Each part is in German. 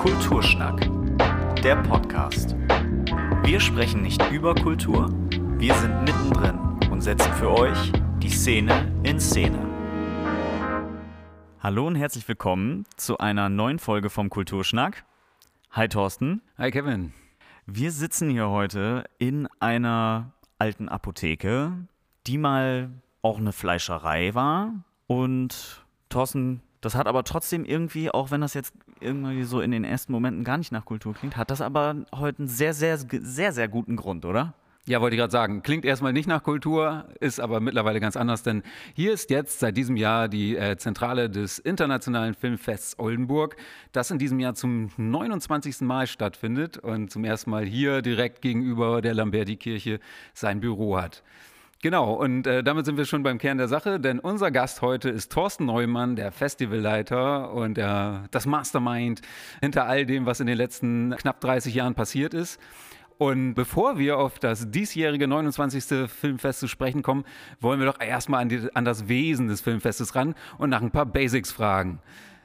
Kulturschnack, der Podcast. Wir sprechen nicht über Kultur, wir sind mittendrin und setzen für euch die Szene in Szene. Hallo und herzlich willkommen zu einer neuen Folge vom Kulturschnack. Hi Thorsten. Hi Kevin. Wir sitzen hier heute in einer alten Apotheke, die mal auch eine Fleischerei war. Und Thorsten, das hat aber trotzdem irgendwie, auch wenn das jetzt irgendwie so in den ersten Momenten gar nicht nach Kultur klingt, hat das aber heute einen sehr, sehr, sehr, sehr guten Grund, oder? Ja, wollte ich gerade sagen. Klingt erstmal nicht nach Kultur, ist aber mittlerweile ganz anders, denn hier ist jetzt seit diesem Jahr die äh, Zentrale des Internationalen Filmfests Oldenburg, das in diesem Jahr zum 29. Mal stattfindet und zum ersten Mal hier direkt gegenüber der Lamberti-Kirche sein Büro hat. Genau, und äh, damit sind wir schon beim Kern der Sache, denn unser Gast heute ist Thorsten Neumann, der Festivalleiter und der, das Mastermind hinter all dem, was in den letzten knapp 30 Jahren passiert ist. Und bevor wir auf das diesjährige 29. Filmfest zu sprechen kommen, wollen wir doch erstmal an, an das Wesen des Filmfestes ran und nach ein paar Basics fragen.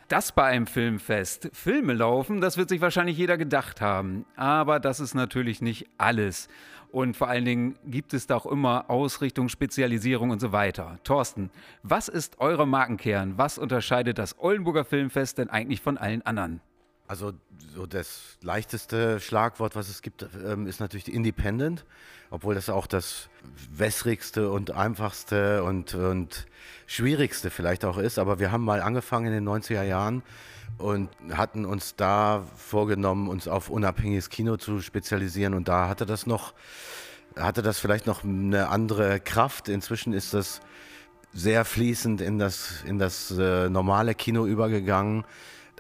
Dass bei einem Filmfest Filme laufen, das wird sich wahrscheinlich jeder gedacht haben. Aber das ist natürlich nicht alles. Und vor allen Dingen gibt es da auch immer Ausrichtung, Spezialisierung und so weiter. Thorsten, was ist euer Markenkern? Was unterscheidet das Oldenburger Filmfest denn eigentlich von allen anderen? Also so das leichteste Schlagwort, was es gibt, ähm, ist natürlich Independent, obwohl das auch das wässrigste und einfachste und, und schwierigste vielleicht auch ist. Aber wir haben mal angefangen in den 90er Jahren und hatten uns da vorgenommen, uns auf unabhängiges Kino zu spezialisieren. Und da hatte das noch, hatte das vielleicht noch eine andere Kraft. Inzwischen ist das sehr fließend in das, in das äh, normale Kino übergegangen.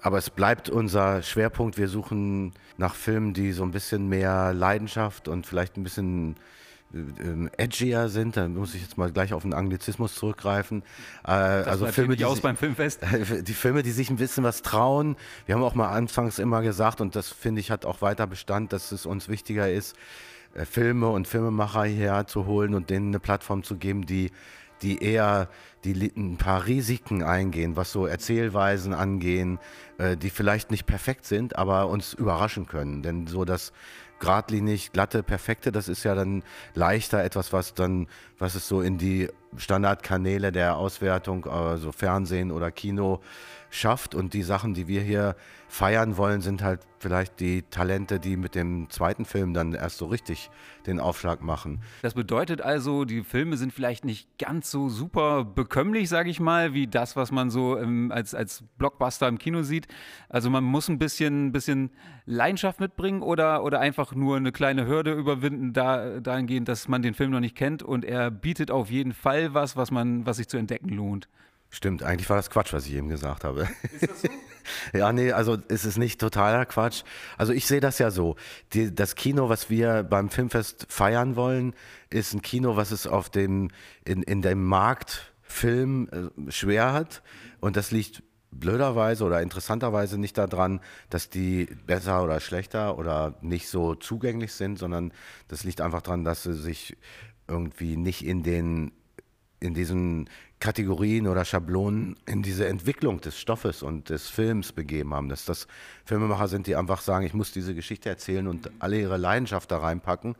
Aber es bleibt unser Schwerpunkt. Wir suchen nach Filmen, die so ein bisschen mehr Leidenschaft und vielleicht ein bisschen ähm, edgier sind, da muss ich jetzt mal gleich auf den Anglizismus zurückgreifen. Äh, also Filme, die aus beim Filmfest. Die Filme, die sich ein bisschen was trauen. Wir haben auch mal anfangs immer gesagt, und das finde ich hat auch weiter Bestand, dass es uns wichtiger ist, äh, Filme und Filmemacher hierher zu holen und denen eine Plattform zu geben, die die eher die ein paar Risiken eingehen, was so Erzählweisen angehen, äh, die vielleicht nicht perfekt sind, aber uns überraschen können. Denn so das geradlinig, glatte, perfekte, das ist ja dann leichter etwas, was dann, was es so in die Standardkanäle der Auswertung, also Fernsehen oder Kino schafft. Und die Sachen, die wir hier feiern wollen, sind halt vielleicht die Talente, die mit dem zweiten Film dann erst so richtig den Aufschlag machen. Das bedeutet also, die Filme sind vielleicht nicht ganz so super bekömmlich, sage ich mal, wie das, was man so ähm, als, als Blockbuster im Kino sieht. Also man muss ein bisschen, bisschen Leidenschaft mitbringen oder, oder einfach nur eine kleine Hürde überwinden, da, dahingehend, dass man den Film noch nicht kennt und er bietet auf jeden Fall was, was man, was sich zu entdecken lohnt. Stimmt, eigentlich war das Quatsch, was ich eben gesagt habe. Ist das so? ja, nee, also es ist nicht totaler Quatsch. Also ich sehe das ja so. Die, das Kino, was wir beim Filmfest feiern wollen, ist ein Kino, was es auf dem, in, in dem Markt Film äh, schwer hat. Und das liegt blöderweise oder interessanterweise nicht daran, dass die besser oder schlechter oder nicht so zugänglich sind, sondern das liegt einfach daran, dass sie sich irgendwie nicht in den in diesen Kategorien oder Schablonen in diese Entwicklung des Stoffes und des Films begeben haben. Dass das Filmemacher sind, die einfach sagen, ich muss diese Geschichte erzählen und alle ihre Leidenschaft da reinpacken.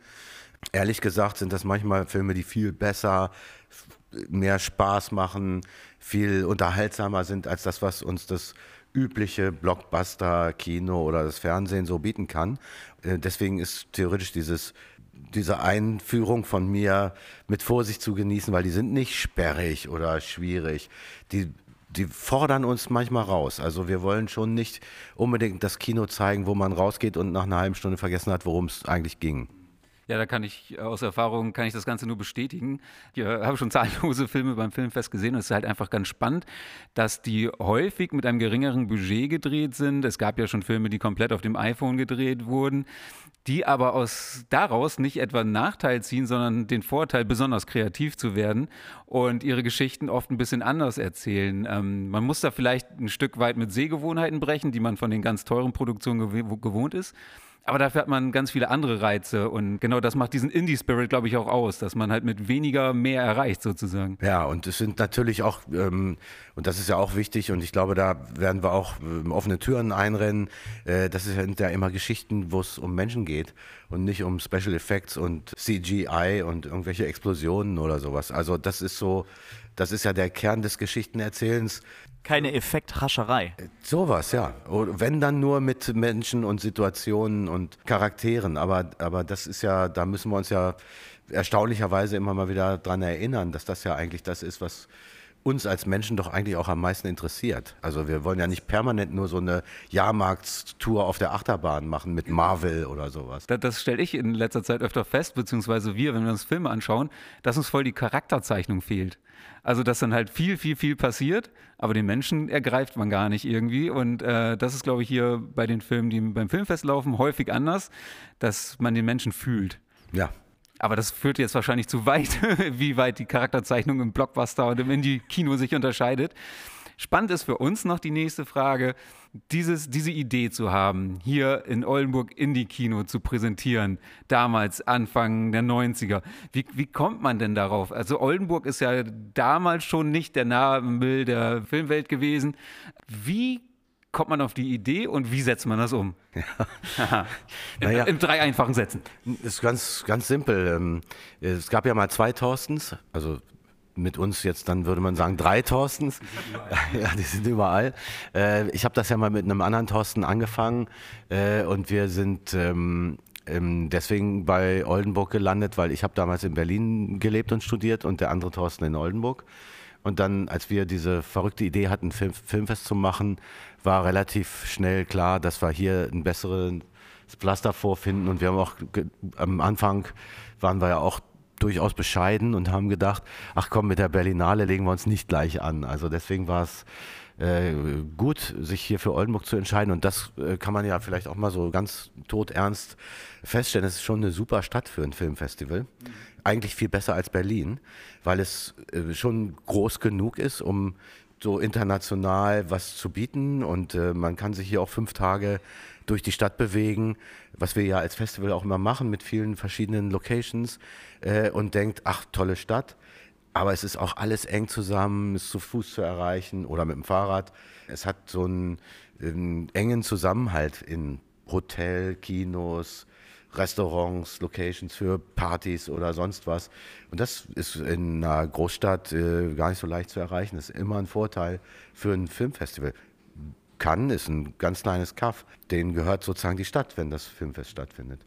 Ehrlich gesagt sind das manchmal Filme, die viel besser, mehr Spaß machen, viel unterhaltsamer sind als das, was uns das übliche Blockbuster-Kino oder das Fernsehen so bieten kann. Äh, deswegen ist theoretisch dieses diese Einführung von mir mit Vorsicht zu genießen, weil die sind nicht sperrig oder schwierig. Die, die fordern uns manchmal raus. Also wir wollen schon nicht unbedingt das Kino zeigen, wo man rausgeht und nach einer halben Stunde vergessen hat, worum es eigentlich ging. Ja, da kann ich aus Erfahrung kann ich das Ganze nur bestätigen. Ich äh, habe schon zahllose Filme beim Filmfest gesehen und es ist halt einfach ganz spannend, dass die häufig mit einem geringeren Budget gedreht sind. Es gab ja schon Filme, die komplett auf dem iPhone gedreht wurden, die aber aus daraus nicht etwa einen Nachteil ziehen, sondern den Vorteil, besonders kreativ zu werden und ihre Geschichten oft ein bisschen anders erzählen. Ähm, man muss da vielleicht ein Stück weit mit Sehgewohnheiten brechen, die man von den ganz teuren Produktionen gewohnt ist. Aber dafür hat man ganz viele andere Reize und genau das macht diesen Indie-Spirit, glaube ich, auch aus, dass man halt mit weniger mehr erreicht sozusagen. Ja, und es sind natürlich auch, ähm, und das ist ja auch wichtig und ich glaube, da werden wir auch ähm, offene Türen einrennen. Äh, das sind ja immer Geschichten, wo es um Menschen geht und nicht um Special Effects und CGI und irgendwelche Explosionen oder sowas. Also das ist so, das ist ja der Kern des Geschichtenerzählens. Keine Effekthascherei. Sowas, ja. Wenn dann nur mit Menschen und Situationen und Charakteren. Aber, aber das ist ja, da müssen wir uns ja erstaunlicherweise immer mal wieder dran erinnern, dass das ja eigentlich das ist, was uns als Menschen doch eigentlich auch am meisten interessiert. Also wir wollen ja nicht permanent nur so eine Jahrmarktstour auf der Achterbahn machen mit Marvel oder sowas. Das, das stelle ich in letzter Zeit öfter fest, beziehungsweise wir, wenn wir uns Filme anschauen, dass uns voll die Charakterzeichnung fehlt. Also, dass dann halt viel, viel, viel passiert, aber den Menschen ergreift man gar nicht irgendwie. Und äh, das ist, glaube ich, hier bei den Filmen, die beim Filmfest laufen, häufig anders, dass man den Menschen fühlt. Ja, aber das führt jetzt wahrscheinlich zu weit, wie weit die Charakterzeichnung im Blockbuster und im Indie-Kino sich unterscheidet. Spannend ist für uns noch die nächste Frage, dieses, diese Idee zu haben, hier in Oldenburg Indie-Kino zu präsentieren, damals Anfang der 90er. Wie, wie kommt man denn darauf? Also Oldenburg ist ja damals schon nicht der Nabel der Filmwelt gewesen. Wie kommt man auf die Idee und wie setzt man das um? Ja. in, naja, in, drei einfachen Sätzen. Ist ganz, ganz simpel. Ähm, es gab ja mal zwei Thorstens, also mit uns jetzt dann würde man sagen drei Thorstens. ja, die sind überall. Äh, ich habe das ja mal mit einem anderen Thorsten angefangen äh, und wir sind ähm, ähm, deswegen bei Oldenburg gelandet, weil ich habe damals in Berlin gelebt und studiert und der andere Thorsten in Oldenburg. Und dann, als wir diese verrückte Idee hatten, Film, Filmfest zu machen, war relativ schnell klar, dass wir hier ein besseres Pflaster vorfinden. Und wir haben auch am Anfang waren wir ja auch durchaus bescheiden und haben gedacht, ach komm, mit der Berlinale legen wir uns nicht gleich an. Also deswegen war es äh, gut, sich hier für Oldenburg zu entscheiden. Und das äh, kann man ja vielleicht auch mal so ganz todernst feststellen. Es ist schon eine super Stadt für ein Filmfestival. Mhm. Eigentlich viel besser als Berlin, weil es äh, schon groß genug ist, um so international was zu bieten. Und äh, man kann sich hier auch fünf Tage durch die Stadt bewegen, was wir ja als Festival auch immer machen mit vielen verschiedenen Locations äh, und denkt, ach, tolle Stadt. Aber es ist auch alles eng zusammen, ist zu Fuß zu erreichen oder mit dem Fahrrad. Es hat so einen, einen engen Zusammenhalt in Hotel, Kinos, Restaurants, Locations für Partys oder sonst was. Und das ist in einer Großstadt äh, gar nicht so leicht zu erreichen. Das ist immer ein Vorteil für ein Filmfestival. Cannes ist ein ganz kleines Kaff. Denen gehört sozusagen die Stadt, wenn das Filmfest stattfindet.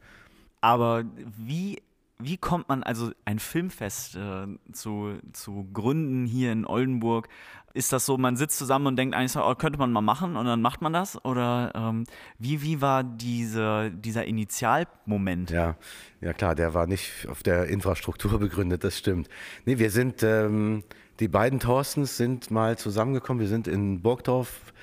Aber wie, wie kommt man also ein Filmfest äh, zu, zu gründen hier in Oldenburg? Ist das so, man sitzt zusammen und denkt eigentlich, oh, könnte man mal machen und dann macht man das? Oder ähm, wie, wie war diese, dieser Initialmoment? Ja, ja klar, der war nicht auf der Infrastruktur begründet, das stimmt. Nee, wir sind, ähm, die beiden Thorstens sind mal zusammengekommen, wir sind in Burgdorf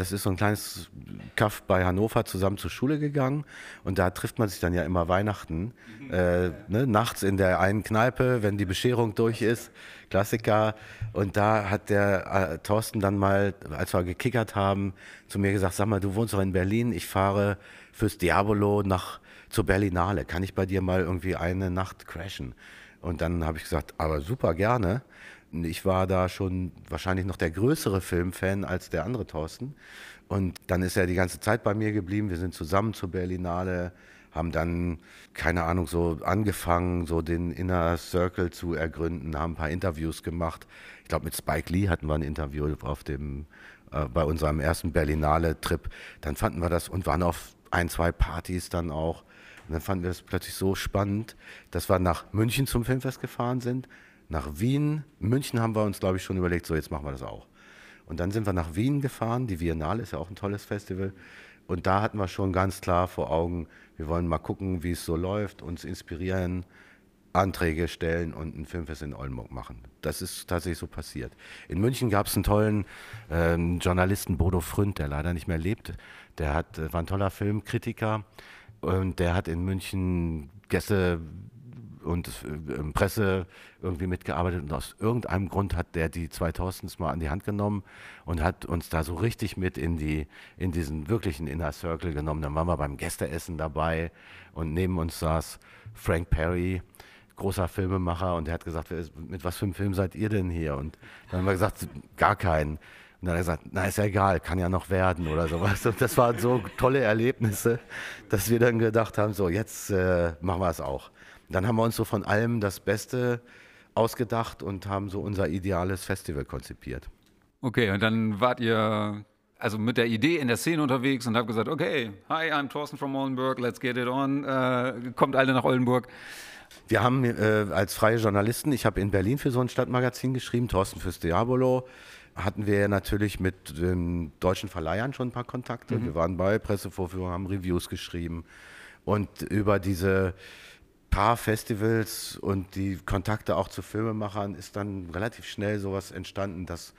das ist so ein kleines Kaff bei Hannover zusammen zur Schule gegangen und da trifft man sich dann ja immer Weihnachten, äh, ne, nachts in der einen Kneipe, wenn die Bescherung durch ist, Klassiker. Und da hat der äh, Thorsten dann mal, als wir gekickert haben, zu mir gesagt, sag mal, du wohnst doch in Berlin, ich fahre fürs Diabolo nach zur Berlinale, kann ich bei dir mal irgendwie eine Nacht crashen? Und dann habe ich gesagt, aber super gerne. Ich war da schon wahrscheinlich noch der größere Filmfan als der andere Thorsten. Und dann ist er die ganze Zeit bei mir geblieben. Wir sind zusammen zur Berlinale, haben dann, keine Ahnung, so angefangen, so den Inner Circle zu ergründen, haben ein paar Interviews gemacht. Ich glaube, mit Spike Lee hatten wir ein Interview auf dem, äh, bei unserem ersten Berlinale-Trip. Dann fanden wir das und waren auf ein, zwei Partys dann auch. Und dann fanden wir es plötzlich so spannend, dass wir nach München zum Filmfest gefahren sind nach Wien. München haben wir uns, glaube ich, schon überlegt, so jetzt machen wir das auch. Und dann sind wir nach Wien gefahren. Die Biennale ist ja auch ein tolles Festival. Und da hatten wir schon ganz klar vor Augen, wir wollen mal gucken, wie es so läuft, uns inspirieren, Anträge stellen und ein Filmfest in Oldenburg machen. Das ist tatsächlich so passiert. In München gab es einen tollen ähm, Journalisten, Bodo Fründ, der leider nicht mehr lebt. Der hat, äh, war ein toller Filmkritiker und der hat in München Gäste und äh, Presse irgendwie mitgearbeitet und aus irgendeinem Grund hat der die 2000s mal an die Hand genommen und hat uns da so richtig mit in die in diesen wirklichen Inner Circle genommen. Dann waren wir beim Gästeessen dabei und neben uns saß Frank Perry, großer Filmemacher und der hat gesagt, mit was für einem Film seid ihr denn hier? Und dann haben wir gesagt, gar keinen. Und dann hat er gesagt, na ist ja egal, kann ja noch werden oder sowas. Und das waren so tolle Erlebnisse, dass wir dann gedacht haben, so jetzt äh, machen wir es auch. Dann haben wir uns so von allem das Beste ausgedacht und haben so unser ideales Festival konzipiert. Okay, und dann wart ihr also mit der Idee in der Szene unterwegs und habt gesagt, okay, hi, I'm Thorsten from Oldenburg, let's get it on, äh, kommt alle nach Oldenburg. Wir haben äh, als freie Journalisten, ich habe in Berlin für so ein Stadtmagazin geschrieben, Thorsten fürs Diabolo, hatten wir natürlich mit den deutschen Verleihern schon ein paar Kontakte. Mhm. Wir waren bei Pressevorführungen, haben Reviews geschrieben und über diese paar Festivals und die Kontakte auch zu Filmemachern ist dann relativ schnell sowas entstanden, dass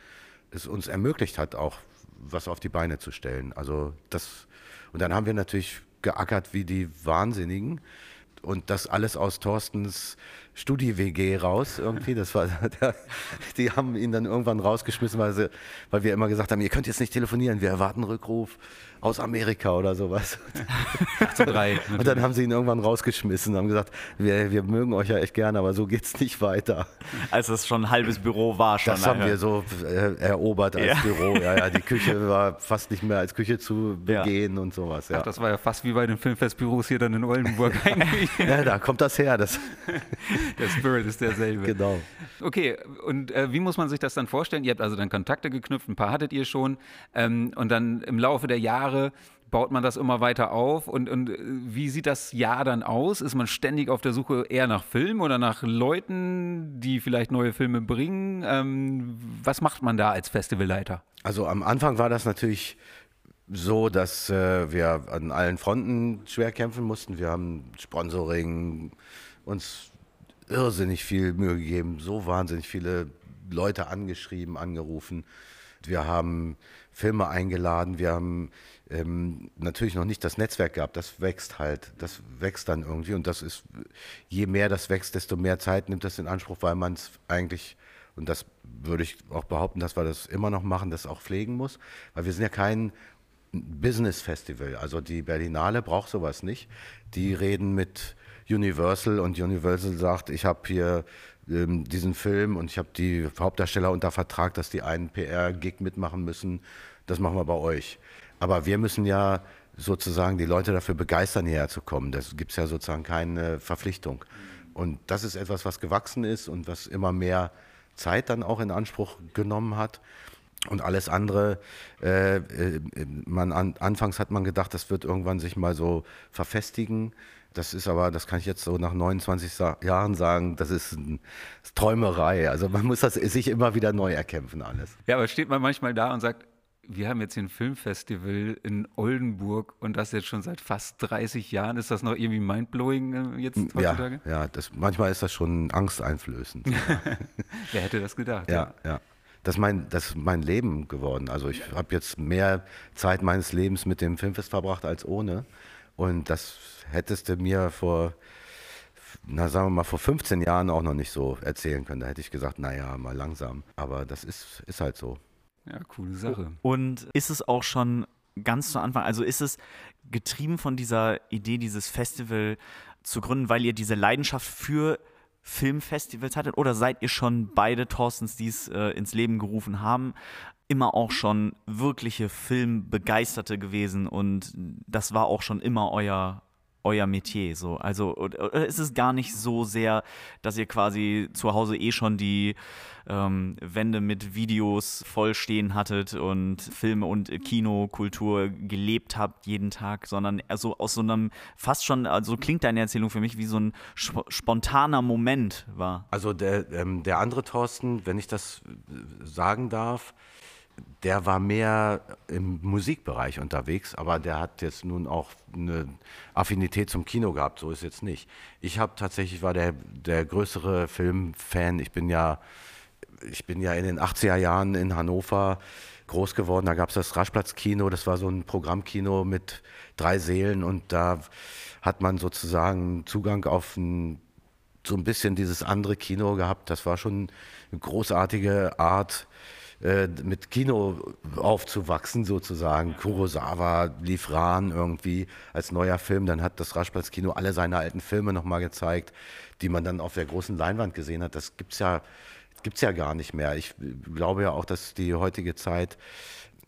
es uns ermöglicht hat, auch was auf die Beine zu stellen. Also das und dann haben wir natürlich geackert wie die Wahnsinnigen und das alles aus Thorstens Studi-WG raus irgendwie. Das war, der, die haben ihn dann irgendwann rausgeschmissen, weil, sie, weil wir immer gesagt haben, ihr könnt jetzt nicht telefonieren, wir erwarten Rückruf aus Amerika oder sowas. 1803, und dann haben sie ihn irgendwann rausgeschmissen und haben gesagt, wir, wir mögen euch ja echt gerne, aber so geht's nicht weiter. Als es schon ein halbes Büro war schon. Das haben wir so äh, erobert als ja. Büro. Ja, ja, die Küche war fast nicht mehr als Küche zu begehen ja. und sowas. Ja. Ach, das war ja fast wie bei den Filmfestbüros hier dann in Oldenburg eigentlich. ja, da kommt das her. Das Der Spirit ist derselbe. Genau. Okay, und äh, wie muss man sich das dann vorstellen? Ihr habt also dann Kontakte geknüpft, ein paar hattet ihr schon. Ähm, und dann im Laufe der Jahre baut man das immer weiter auf? Und, und äh, wie sieht das Jahr dann aus? Ist man ständig auf der Suche eher nach Filmen oder nach Leuten, die vielleicht neue Filme bringen? Ähm, was macht man da als Festivalleiter? Also am Anfang war das natürlich so, dass äh, wir an allen Fronten schwer kämpfen mussten. Wir haben Sponsoring, uns irrsinnig viel Mühe gegeben, so wahnsinnig viele Leute angeschrieben, angerufen. Wir haben Filme eingeladen, wir haben ähm, natürlich noch nicht das Netzwerk gehabt, das wächst halt, das wächst dann irgendwie und das ist, je mehr das wächst, desto mehr Zeit nimmt das in Anspruch, weil man es eigentlich, und das würde ich auch behaupten, dass wir das immer noch machen, das auch pflegen muss, weil wir sind ja kein Business Festival, also die Berlinale braucht sowas nicht, die reden mit Universal und Universal sagt, ich habe hier ähm, diesen Film und ich habe die Hauptdarsteller unter Vertrag, dass die einen PR-Gig mitmachen müssen. Das machen wir bei euch. Aber wir müssen ja sozusagen die Leute dafür begeistern, hierher zu kommen. Das gibt es ja sozusagen keine Verpflichtung. Und das ist etwas, was gewachsen ist und was immer mehr Zeit dann auch in Anspruch genommen hat. Und alles andere, äh, äh man an, anfangs hat man gedacht, das wird irgendwann sich mal so verfestigen. Das ist aber, das kann ich jetzt so nach 29 Jahren sagen, das ist, ein, ist Träumerei. Also man muss das sich immer wieder neu erkämpfen alles. Ja, aber steht man manchmal da und sagt, wir haben jetzt hier ein Filmfestival in Oldenburg und das jetzt schon seit fast 30 Jahren. Ist das noch irgendwie mindblowing äh, jetzt heutzutage? Ja, ja das, manchmal ist das schon angsteinflößend. Wer hätte das gedacht? Ja, ja. ja. Das, ist mein, das ist mein Leben geworden. Also ich habe jetzt mehr Zeit meines Lebens mit dem Filmfest verbracht als ohne. Und das hättest du mir vor, na sagen wir mal, vor 15 Jahren auch noch nicht so erzählen können. Da hätte ich gesagt, naja, mal langsam. Aber das ist, ist halt so. Ja, coole Sache. Und ist es auch schon ganz zu Anfang, also ist es getrieben von dieser Idee, dieses Festival zu gründen, weil ihr diese Leidenschaft für Filmfestivals hattet? Oder seid ihr schon beide Thorstens, die es äh, ins Leben gerufen haben, immer auch schon wirkliche Filmbegeisterte gewesen und das war auch schon immer euer, euer Metier so. Also oder ist es gar nicht so sehr, dass ihr quasi zu Hause eh schon die ähm, Wände mit Videos vollstehen hattet und Filme und Kinokultur gelebt habt jeden Tag, sondern also aus so einem fast schon, also klingt deine Erzählung für mich wie so ein spontaner Moment war. Also der, ähm, der andere Thorsten, wenn ich das äh, sagen darf, der war mehr im Musikbereich unterwegs, aber der hat jetzt nun auch eine Affinität zum Kino gehabt, so ist jetzt nicht. Ich habe tatsächlich war der, der größere Filmfan. Ich bin ja, ich bin ja in den 80er Jahren in Hannover groß geworden. Da gab es das Raschplatzkino, das war so ein Programmkino mit drei Seelen und da hat man sozusagen Zugang auf ein so ein bisschen dieses andere Kino gehabt. Das war schon eine großartige Art, äh, mit Kino aufzuwachsen sozusagen. Kurosawa lief ran irgendwie als neuer Film. Dann hat das Raschplatz-Kino alle seine alten Filme nochmal gezeigt, die man dann auf der großen Leinwand gesehen hat. Das gibt's ja, gibt's ja gar nicht mehr. Ich glaube ja auch, dass die heutige Zeit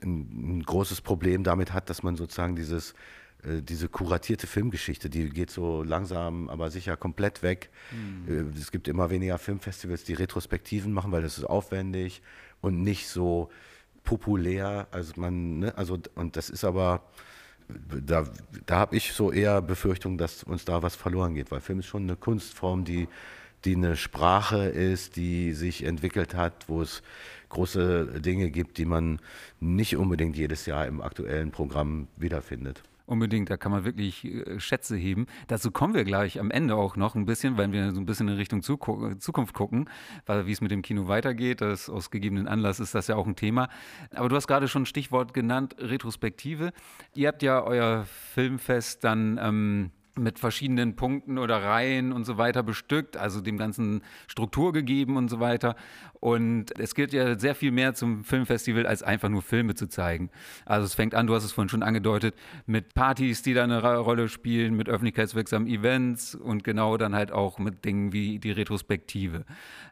ein, ein großes Problem damit hat, dass man sozusagen dieses äh, diese kuratierte Filmgeschichte, die geht so langsam, aber sicher komplett weg. Mhm. Es gibt immer weniger Filmfestivals, die Retrospektiven machen, weil das ist aufwendig und nicht so populär. Also man, ne, also und das ist aber da, da habe ich so eher Befürchtung, dass uns da was verloren geht, weil Film ist schon eine Kunstform, die, die eine Sprache ist, die sich entwickelt hat, wo es große Dinge gibt, die man nicht unbedingt jedes Jahr im aktuellen Programm wiederfindet. Unbedingt, da kann man wirklich äh, Schätze heben. Dazu kommen wir gleich am Ende auch noch ein bisschen, weil wir so ein bisschen in Richtung Zukunft gucken, wie es mit dem Kino weitergeht, das aus gegebenen Anlass ist das ja auch ein Thema. Aber du hast gerade schon ein Stichwort genannt, Retrospektive. Ihr habt ja euer Filmfest dann ähm, mit verschiedenen Punkten oder Reihen und so weiter bestückt, also dem ganzen Struktur gegeben und so weiter. Und es gilt ja sehr viel mehr zum Filmfestival, als einfach nur Filme zu zeigen. Also es fängt an, du hast es vorhin schon angedeutet, mit Partys, die da eine Rolle spielen, mit öffentlichkeitswirksamen Events und genau dann halt auch mit Dingen wie die Retrospektive.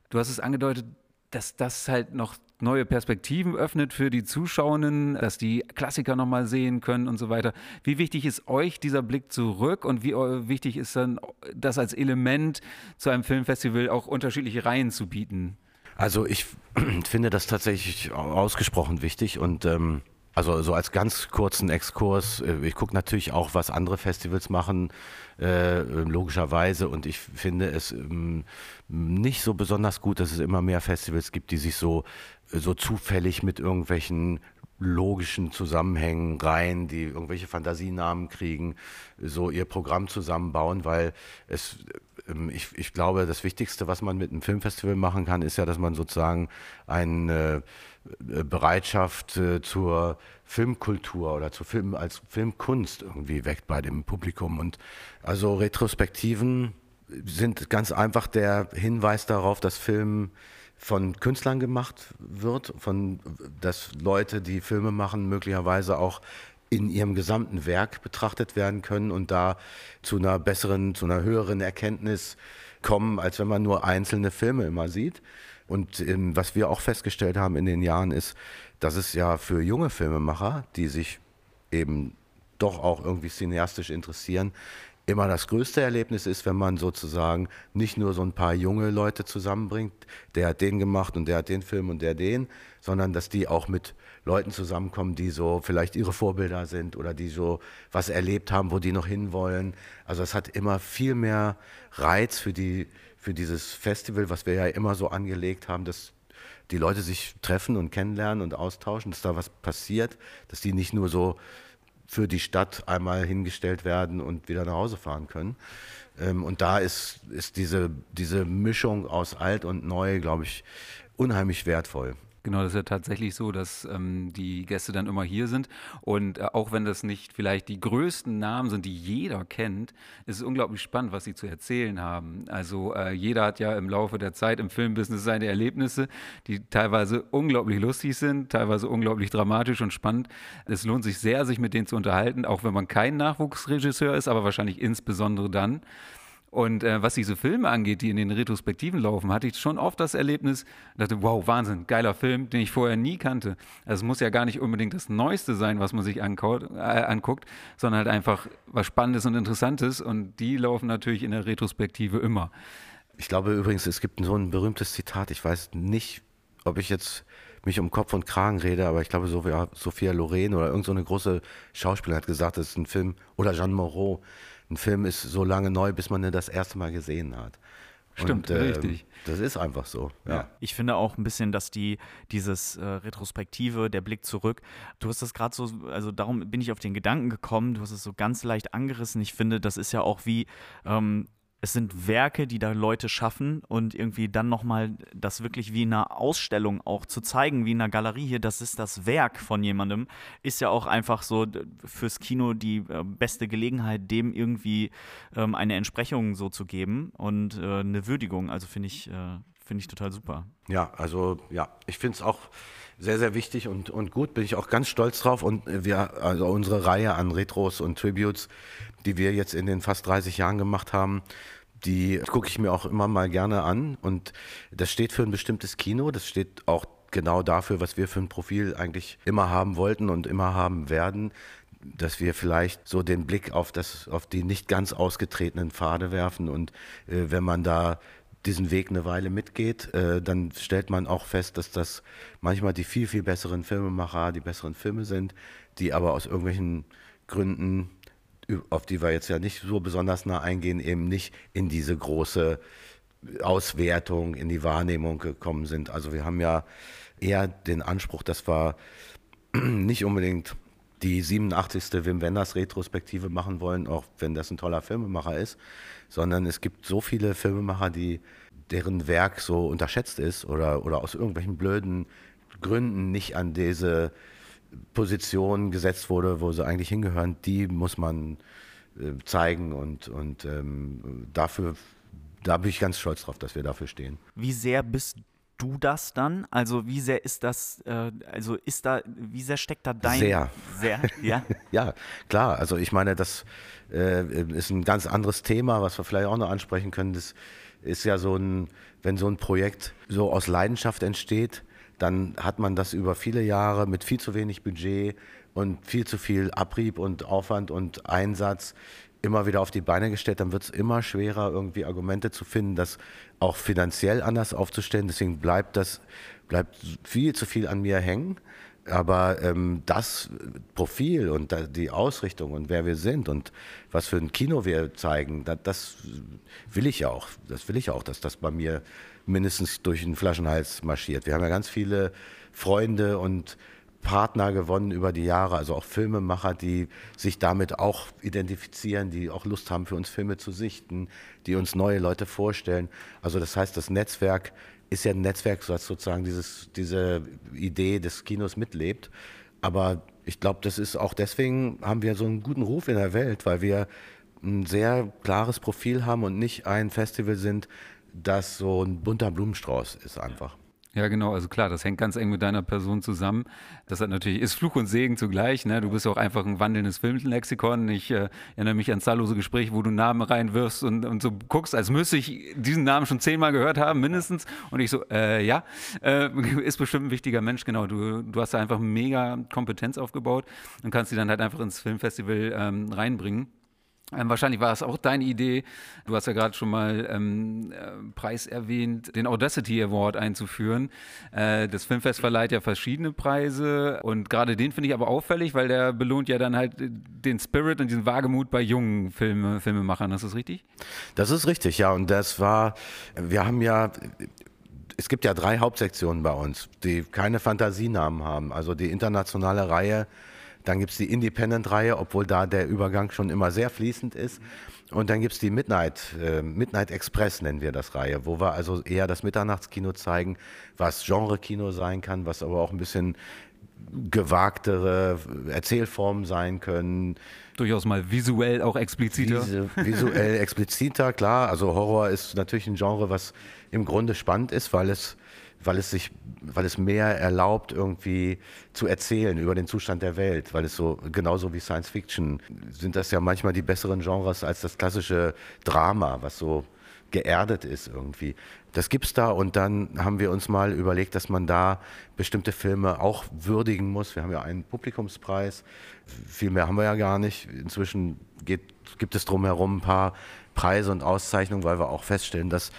Du hast es angedeutet, dass das halt noch neue Perspektiven öffnet für die Zuschauenden, dass die Klassiker nochmal sehen können und so weiter. Wie wichtig ist euch dieser Blick zurück und wie wichtig ist dann das als Element zu einem Filmfestival auch unterschiedliche Reihen zu bieten? Also ich finde das tatsächlich ausgesprochen wichtig und ähm, also so als ganz kurzen Exkurs, äh, ich gucke natürlich auch, was andere Festivals machen, äh, logischerweise. Und ich finde es ähm, nicht so besonders gut, dass es immer mehr Festivals gibt, die sich so so zufällig mit irgendwelchen logischen Zusammenhängen rein, die irgendwelche Fantasienamen kriegen, so ihr Programm zusammenbauen, weil es, ähm, ich, ich glaube, das Wichtigste, was man mit einem Filmfestival machen kann, ist ja, dass man sozusagen eine äh, Bereitschaft äh, zur Filmkultur oder zur Film als Filmkunst irgendwie weckt bei dem Publikum. Und also Retrospektiven sind ganz einfach der Hinweis darauf, dass Film von Künstlern gemacht wird, von dass Leute, die Filme machen, möglicherweise auch in ihrem gesamten Werk betrachtet werden können und da zu einer besseren, zu einer höheren Erkenntnis kommen, als wenn man nur einzelne Filme immer sieht. Und ähm, was wir auch festgestellt haben in den Jahren ist, dass es ja für junge Filmemacher, die sich eben doch auch irgendwie cineastisch interessieren, immer das größte Erlebnis ist, wenn man sozusagen nicht nur so ein paar junge Leute zusammenbringt, der hat den gemacht und der hat den Film und der den, sondern dass die auch mit Leuten zusammenkommen, die so vielleicht ihre Vorbilder sind oder die so was erlebt haben, wo die noch hinwollen. Also es hat immer viel mehr Reiz für die für dieses Festival, was wir ja immer so angelegt haben, dass die Leute sich treffen und kennenlernen und austauschen, dass da was passiert, dass die nicht nur so für die Stadt einmal hingestellt werden und wieder nach Hause fahren können. Ähm, und da ist, ist diese, diese Mischung aus alt und neu, glaube ich, unheimlich wertvoll. Genau, das ist ja tatsächlich so, dass ähm, die Gäste dann immer hier sind. Und äh, auch wenn das nicht vielleicht die größten Namen sind, die jeder kennt, ist es unglaublich spannend, was sie zu erzählen haben. Also äh, jeder hat ja im Laufe der Zeit im Filmbusiness seine Erlebnisse, die teilweise unglaublich lustig sind, teilweise unglaublich dramatisch und spannend. Es lohnt sich sehr, sich mit denen zu unterhalten, auch wenn man kein Nachwuchsregisseur ist, aber wahrscheinlich insbesondere dann. Und äh, was diese Filme angeht, die in den Retrospektiven laufen, hatte ich schon oft das Erlebnis, dachte, wow, Wahnsinn, geiler Film, den ich vorher nie kannte. Also es muss ja gar nicht unbedingt das Neueste sein, was man sich anguckt, äh, anguckt, sondern halt einfach was Spannendes und Interessantes. Und die laufen natürlich in der Retrospektive immer. Ich glaube übrigens, es gibt so ein berühmtes Zitat, ich weiß nicht, ob ich jetzt mich um Kopf und Kragen rede, aber ich glaube, Sophia, Sophia Loren oder irgendeine so große Schauspielerin hat gesagt, das ist ein Film, oder Jeanne Moreau, ein Film ist so lange neu, bis man ihn das erste Mal gesehen hat. Stimmt, und, äh, richtig. Das ist einfach so. Ja. ja. Ich finde auch ein bisschen, dass die dieses äh, Retrospektive, der Blick zurück, du hast das gerade so, also darum bin ich auf den Gedanken gekommen, du hast es so ganz leicht angerissen. Ich finde, das ist ja auch wie ähm, es sind Werke, die da Leute schaffen und irgendwie dann nochmal das wirklich wie in einer Ausstellung auch zu zeigen, wie in einer Galerie hier, das ist das Werk von jemandem, ist ja auch einfach so fürs Kino die äh, beste Gelegenheit, dem irgendwie ähm, eine Entsprechung so zu geben und äh, eine Würdigung. Also finde ich, äh, finde ich total super. Ja, also ja, ich finde es auch sehr, sehr wichtig und, und gut, bin ich auch ganz stolz drauf. Und wir, also unsere Reihe an Retros und Tributes, die wir jetzt in den fast 30 Jahren gemacht haben, die gucke ich mir auch immer mal gerne an. Und das steht für ein bestimmtes Kino, das steht auch genau dafür, was wir für ein Profil eigentlich immer haben wollten und immer haben werden dass wir vielleicht so den Blick auf das, auf die nicht ganz ausgetretenen Pfade werfen und äh, wenn man da diesen Weg eine Weile mitgeht, äh, dann stellt man auch fest, dass das manchmal die viel, viel besseren Filmemacher, die besseren Filme sind, die aber aus irgendwelchen Gründen, auf die wir jetzt ja nicht so besonders nah eingehen, eben nicht in diese große Auswertung, in die Wahrnehmung gekommen sind. Also wir haben ja eher den Anspruch, dass wir nicht unbedingt die 87. Wim Wenders Retrospektive machen wollen, auch wenn das ein toller Filmemacher ist, sondern es gibt so viele Filmemacher, die deren Werk so unterschätzt ist oder, oder aus irgendwelchen blöden Gründen nicht an diese Position gesetzt wurde, wo sie eigentlich hingehören, die muss man äh, zeigen und, und ähm, dafür, da bin ich ganz stolz drauf, dass wir dafür stehen. Wie sehr bist du das dann? Also wie sehr ist das, äh, also ist da, wie sehr steckt da dein... Sehr. Sehr, ja? ja, klar. Also ich meine, das äh, ist ein ganz anderes Thema, was wir vielleicht auch noch ansprechen können. Das ist ja so ein, wenn so ein Projekt so aus Leidenschaft entsteht, dann hat man das über viele Jahre mit viel zu wenig Budget und viel zu viel Abrieb und Aufwand und Einsatz immer wieder auf die Beine gestellt, dann wird es immer schwerer, irgendwie Argumente zu finden, das auch finanziell anders aufzustellen. Deswegen bleibt das, bleibt viel zu viel an mir hängen. Aber ähm, das Profil und die Ausrichtung und wer wir sind und was für ein Kino wir zeigen, das, das will ich auch. Das will ich auch, dass das bei mir mindestens durch den Flaschenhals marschiert. Wir haben ja ganz viele Freunde und Partner gewonnen über die Jahre, also auch Filmemacher, die sich damit auch identifizieren, die auch Lust haben, für uns Filme zu sichten, die uns neue Leute vorstellen. Also das heißt, das Netzwerk ist ja ein Netzwerk, das sozusagen dieses, diese Idee des Kinos mitlebt. Aber ich glaube, das ist auch deswegen, haben wir so einen guten Ruf in der Welt, weil wir ein sehr klares Profil haben und nicht ein Festival sind, das so ein bunter Blumenstrauß ist einfach. Ja, genau. Also klar, das hängt ganz eng mit deiner Person zusammen. Das hat natürlich, ist Fluch und Segen zugleich. Ne? Du bist auch einfach ein wandelndes Filmlexikon. Ich äh, erinnere mich an zahllose Gespräche, wo du Namen reinwirfst und, und so guckst, als müsste ich diesen Namen schon zehnmal gehört haben, mindestens. Und ich so, äh, ja, äh, ist bestimmt ein wichtiger Mensch, genau. Du, du hast da einfach mega Kompetenz aufgebaut und kannst die dann halt einfach ins Filmfestival ähm, reinbringen. Ähm, wahrscheinlich war es auch deine Idee. Du hast ja gerade schon mal ähm, äh, Preis erwähnt, den Audacity Award einzuführen. Äh, das Filmfest verleiht ja verschiedene Preise und gerade den finde ich aber auffällig, weil der belohnt ja dann halt den Spirit und diesen Wagemut bei jungen Filme, Filmemachern. Ist das richtig? Das ist richtig, ja. Und das war, wir haben ja es gibt ja drei Hauptsektionen bei uns, die keine Fantasienamen haben. Also die internationale Reihe dann gibt es die Independent-Reihe, obwohl da der Übergang schon immer sehr fließend ist. Und dann gibt es die Midnight, äh, Midnight Express nennen wir das Reihe, wo wir also eher das Mitternachtskino zeigen, was Genre-Kino sein kann, was aber auch ein bisschen gewagtere Erzählformen sein können. Durchaus mal visuell auch expliziter. Visu visuell expliziter, klar. Also Horror ist natürlich ein Genre, was im Grunde spannend ist, weil es weil es sich, weil es mehr erlaubt, irgendwie zu erzählen über den Zustand der Welt, weil es so, genauso wie Science Fiction, sind das ja manchmal die besseren Genres als das klassische Drama, was so geerdet ist irgendwie. Das gibt's da und dann haben wir uns mal überlegt, dass man da bestimmte Filme auch würdigen muss. Wir haben ja einen Publikumspreis, viel mehr haben wir ja gar nicht. Inzwischen geht, gibt es drumherum ein paar Preise und Auszeichnungen, weil wir auch feststellen, dass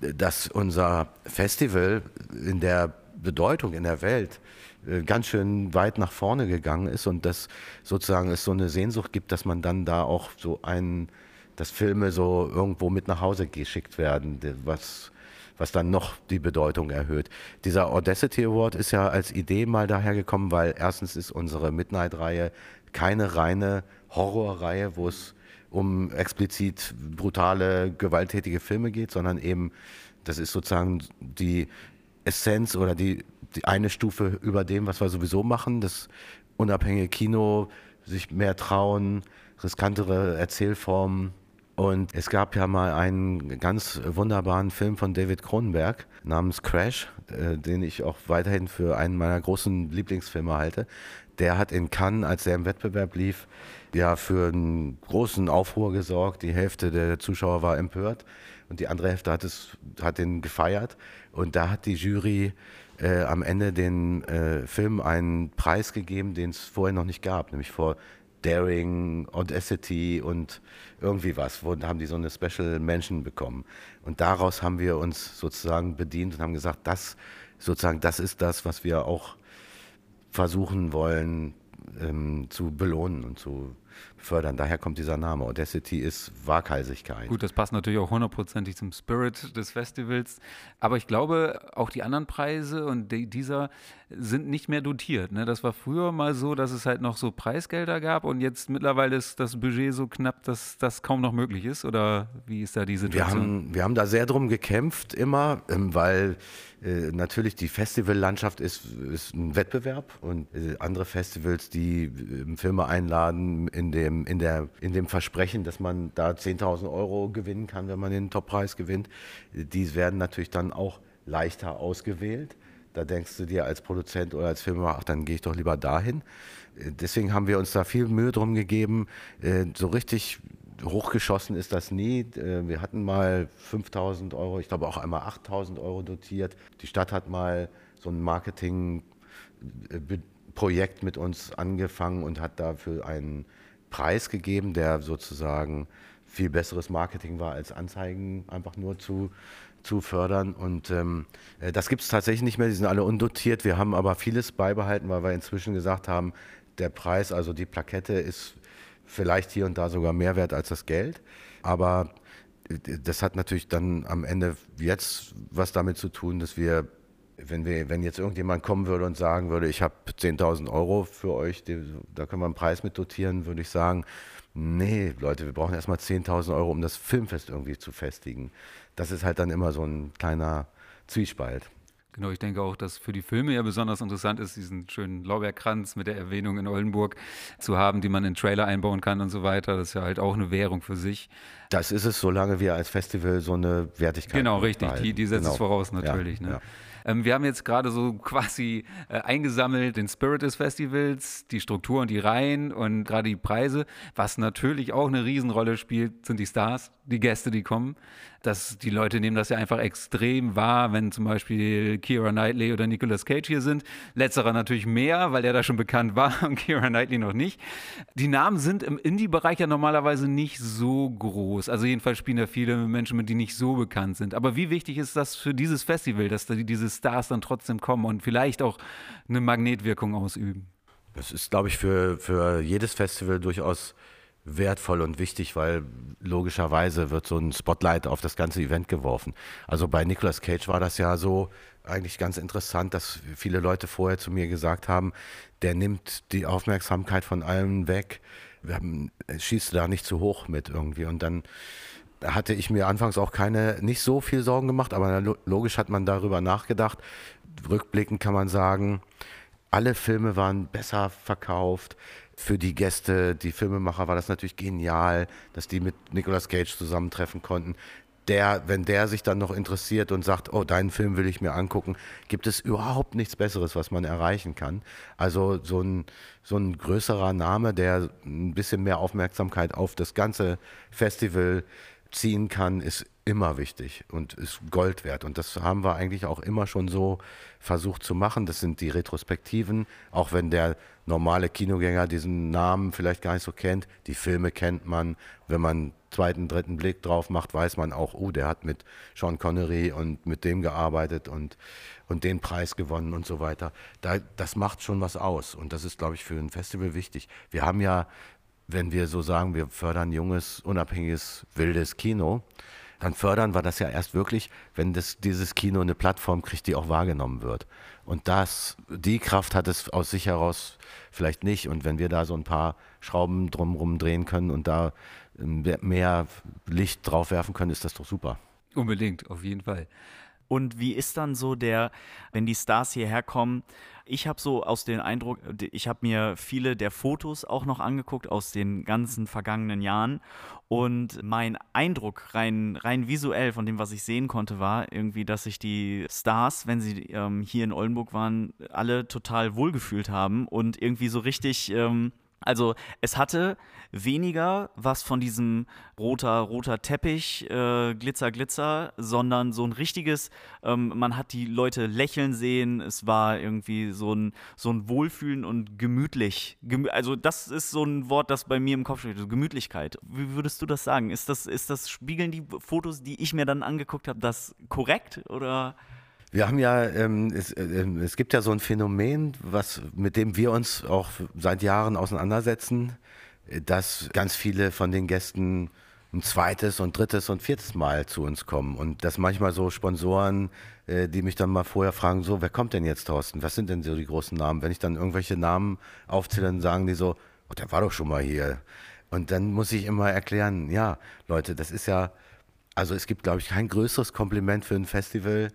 dass unser Festival in der Bedeutung in der Welt äh, ganz schön weit nach vorne gegangen ist und dass sozusagen es so eine Sehnsucht gibt, dass man dann da auch so einen, dass Filme so irgendwo mit nach Hause geschickt werden, was, was dann noch die Bedeutung erhöht. Dieser Audacity Award ist ja als Idee mal dahergekommen, weil erstens ist unsere Midnight-Reihe keine reine Horrorreihe, wo es um explizit brutale, gewalttätige Filme geht, sondern eben, das ist sozusagen die Essenz oder die, die eine Stufe über dem, was wir sowieso machen, das unabhängige Kino, sich mehr trauen, riskantere Erzählformen. Und es gab ja mal einen ganz wunderbaren Film von David Cronenberg namens Crash, äh, den ich auch weiterhin für einen meiner großen Lieblingsfilme halte. Der hat in Cannes, als er im Wettbewerb lief, ja für einen großen Aufruhr gesorgt. Die Hälfte der Zuschauer war empört und die andere Hälfte hat, es, hat den gefeiert. Und da hat die Jury äh, am Ende den äh, Film einen Preis gegeben, den es vorher noch nicht gab, nämlich vor Daring, Audacity und irgendwie was, wo haben die so eine Special Mention bekommen. Und daraus haben wir uns sozusagen bedient und haben gesagt, das sozusagen, das ist das, was wir auch versuchen wollen ähm, zu belohnen und zu fördern. Daher kommt dieser Name. Audacity ist Waghalsigkeit. Gut, das passt natürlich auch hundertprozentig zum Spirit des Festivals. Aber ich glaube, auch die anderen Preise und die, dieser sind nicht mehr dotiert. Ne? Das war früher mal so, dass es halt noch so Preisgelder gab und jetzt mittlerweile ist das Budget so knapp, dass das kaum noch möglich ist. Oder wie ist da die Situation? Wir haben, wir haben da sehr drum gekämpft immer, ähm, weil äh, natürlich die Festivallandschaft ist, ist ein Wettbewerb und äh, andere Festivals, die äh, Filme einladen in dem, in, der, in dem Versprechen, dass man da 10.000 Euro gewinnen kann, wenn man den Toppreis gewinnt, die werden natürlich dann auch leichter ausgewählt. Da denkst du dir als Produzent oder als Filmemacher, ach, dann gehe ich doch lieber dahin. Deswegen haben wir uns da viel Mühe drum gegeben, so richtig hochgeschossen ist das nie. Äh, wir hatten mal 5000 Euro, ich glaube auch einmal 8000 Euro dotiert. Die Stadt hat mal so ein Marketingprojekt mit uns angefangen und hat dafür einen Preis gegeben, der sozusagen viel besseres Marketing war, als Anzeigen einfach nur zu, zu fördern. Und ähm, äh, das gibt es tatsächlich nicht mehr, die sind alle undotiert. Wir haben aber vieles beibehalten, weil wir inzwischen gesagt haben, der Preis, also die Plakette ist vielleicht hier und da sogar mehr wert als das Geld. Aber äh, das hat natürlich dann am Ende jetzt was damit zu tun, dass wir, wenn wir, wenn jetzt irgendjemand kommen würde und sagen würde, ich habe 10.000 Euro für euch, da können wir einen Preis mit dotieren, würde ich sagen, nee, Leute, wir brauchen erstmal 10.000 Euro, um das Filmfest irgendwie zu festigen. Das ist halt dann immer so ein kleiner Zwiespalt. Genau, ich denke auch, dass für die Filme ja besonders interessant ist, diesen schönen Lorbeerkranz mit der Erwähnung in Oldenburg zu haben, die man in Trailer einbauen kann und so weiter. Das ist ja halt auch eine Währung für sich. Das ist es, solange wir als Festival so eine Wertigkeit haben. Genau, richtig. Die, die setzt genau. es voraus natürlich. Ja, ne? ja. Ähm, wir haben jetzt gerade so quasi äh, eingesammelt den Spirit des Festivals, die Struktur und die Reihen und gerade die Preise. Was natürlich auch eine Riesenrolle spielt, sind die Stars, die Gäste, die kommen. Das, die Leute nehmen das ja einfach extrem wahr, wenn zum Beispiel Kira Knightley oder Nicolas Cage hier sind. Letzterer natürlich mehr, weil der da schon bekannt war und Kira Knightley noch nicht. Die Namen sind im Indie-Bereich ja normalerweise nicht so groß. Also jedenfalls spielen da viele Menschen mit, die nicht so bekannt sind. Aber wie wichtig ist das für dieses Festival, dass da diese Stars dann trotzdem kommen und vielleicht auch eine Magnetwirkung ausüben? Das ist, glaube ich, für, für jedes Festival durchaus wertvoll und wichtig, weil logischerweise wird so ein Spotlight auf das ganze Event geworfen. Also bei Nicolas Cage war das ja so eigentlich ganz interessant, dass viele Leute vorher zu mir gesagt haben, der nimmt die Aufmerksamkeit von allen weg. Haben, schießt da nicht zu hoch mit irgendwie. Und dann hatte ich mir anfangs auch keine, nicht so viel Sorgen gemacht, aber logisch hat man darüber nachgedacht. Rückblickend kann man sagen, alle Filme waren besser verkauft für die Gäste, die Filmemacher war das natürlich genial, dass die mit Nicolas Cage zusammentreffen konnten. Der, wenn der sich dann noch interessiert und sagt, oh, deinen Film will ich mir angucken, gibt es überhaupt nichts Besseres, was man erreichen kann. Also so ein, so ein größerer Name, der ein bisschen mehr Aufmerksamkeit auf das ganze Festival ziehen kann, ist immer wichtig und ist Gold wert. Und das haben wir eigentlich auch immer schon so versucht zu machen. Das sind die Retrospektiven, auch wenn der normale Kinogänger diesen Namen vielleicht gar nicht so kennt. Die Filme kennt man. Wenn man einen zweiten, dritten Blick drauf macht, weiß man auch, oh, der hat mit Sean Connery und mit dem gearbeitet und, und den Preis gewonnen und so weiter. Da, das macht schon was aus. Und das ist, glaube ich, für ein Festival wichtig. Wir haben ja, wenn wir so sagen, wir fördern junges, unabhängiges, wildes Kino, dann fördern wir das ja erst wirklich, wenn das, dieses Kino eine Plattform kriegt, die auch wahrgenommen wird. Und das, die Kraft hat es aus sich heraus vielleicht nicht. Und wenn wir da so ein paar Schrauben drumherum drehen können und da ähm, mehr Licht drauf werfen können, ist das doch super. Unbedingt, auf jeden Fall. Und wie ist dann so der, wenn die Stars hierher kommen? Ich habe so aus dem Eindruck, ich habe mir viele der Fotos auch noch angeguckt aus den ganzen vergangenen Jahren. Und mein Eindruck rein, rein visuell von dem, was ich sehen konnte, war irgendwie, dass sich die Stars, wenn sie ähm, hier in Oldenburg waren, alle total wohlgefühlt haben und irgendwie so richtig. Ähm, also es hatte weniger was von diesem roter, roter Teppich, äh, Glitzer, Glitzer, sondern so ein richtiges, ähm, man hat die Leute lächeln sehen, es war irgendwie so ein, so ein Wohlfühlen und gemütlich. Gemü also das ist so ein Wort, das bei mir im Kopf steht, also Gemütlichkeit. Wie würdest du das sagen? Ist das, ist das, spiegeln die Fotos, die ich mir dann angeguckt habe, das korrekt oder? Wir haben ja, ähm, es, äh, es, gibt ja so ein Phänomen, was, mit dem wir uns auch seit Jahren auseinandersetzen, dass ganz viele von den Gästen ein zweites und drittes und viertes Mal zu uns kommen. Und dass manchmal so Sponsoren, äh, die mich dann mal vorher fragen, so, wer kommt denn jetzt, Thorsten? Was sind denn so die großen Namen? Wenn ich dann irgendwelche Namen aufzähle, dann sagen die so, oh, der war doch schon mal hier. Und dann muss ich immer erklären, ja, Leute, das ist ja, also es gibt, glaube ich, kein größeres Kompliment für ein Festival,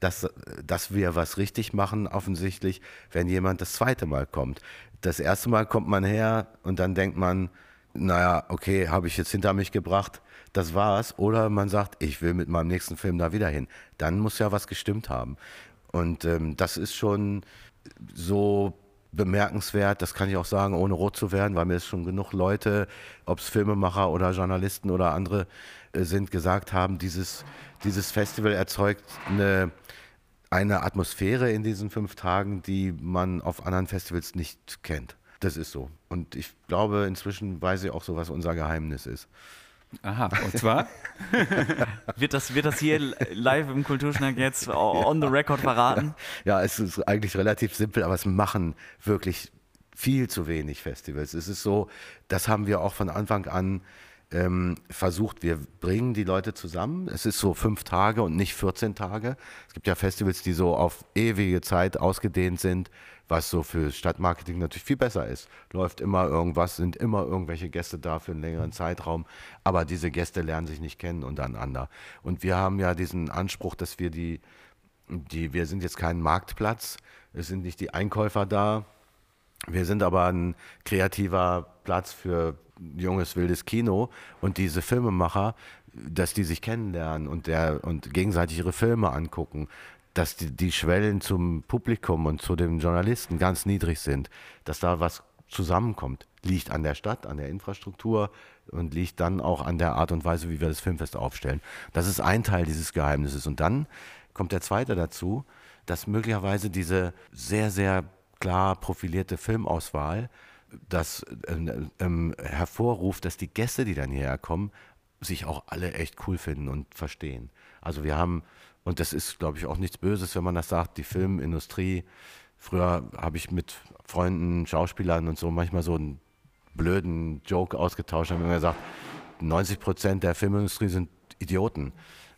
dass, dass wir was richtig machen, offensichtlich, wenn jemand das zweite Mal kommt. Das erste Mal kommt man her und dann denkt man, naja, okay, habe ich jetzt hinter mich gebracht, das war's. Oder man sagt, ich will mit meinem nächsten Film da wieder hin. Dann muss ja was gestimmt haben. Und ähm, das ist schon so bemerkenswert, das kann ich auch sagen, ohne rot zu werden, weil mir es schon genug Leute, ob es Filmemacher oder Journalisten oder andere äh, sind, gesagt haben, dieses, dieses Festival erzeugt eine, eine Atmosphäre in diesen fünf Tagen, die man auf anderen Festivals nicht kennt. Das ist so. Und ich glaube, inzwischen weiß ich auch so, was unser Geheimnis ist. Aha, und zwar? wird, das, wird das hier live im Kulturschnack jetzt on the record verraten? Ja, es ist eigentlich relativ simpel, aber es machen wirklich viel zu wenig Festivals. Es ist so, das haben wir auch von Anfang an ähm, versucht, wir bringen die Leute zusammen. Es ist so fünf Tage und nicht 14 Tage. Es gibt ja Festivals, die so auf ewige Zeit ausgedehnt sind, was so für Stadtmarketing natürlich viel besser ist. Läuft immer irgendwas, sind immer irgendwelche Gäste da für einen längeren Zeitraum, aber diese Gäste lernen sich nicht kennen untereinander. Und wir haben ja diesen Anspruch, dass wir die, die wir sind jetzt kein Marktplatz, es sind nicht die Einkäufer da, wir sind aber ein kreativer Platz für junges, wildes Kino und diese Filmemacher, dass die sich kennenlernen und, der, und gegenseitig ihre Filme angucken, dass die, die Schwellen zum Publikum und zu den Journalisten ganz niedrig sind, dass da was zusammenkommt. Liegt an der Stadt, an der Infrastruktur und liegt dann auch an der Art und Weise, wie wir das Filmfest aufstellen. Das ist ein Teil dieses Geheimnisses. Und dann kommt der zweite dazu, dass möglicherweise diese sehr, sehr klar profilierte Filmauswahl das ähm, ähm, hervorruft, dass die Gäste, die dann hierher kommen, sich auch alle echt cool finden und verstehen. Also wir haben, und das ist, glaube ich, auch nichts Böses, wenn man das sagt, die Filmindustrie, früher habe ich mit Freunden, Schauspielern und so manchmal so einen blöden Joke ausgetauscht, haben immer gesagt, 90 Prozent der Filmindustrie sind Idioten.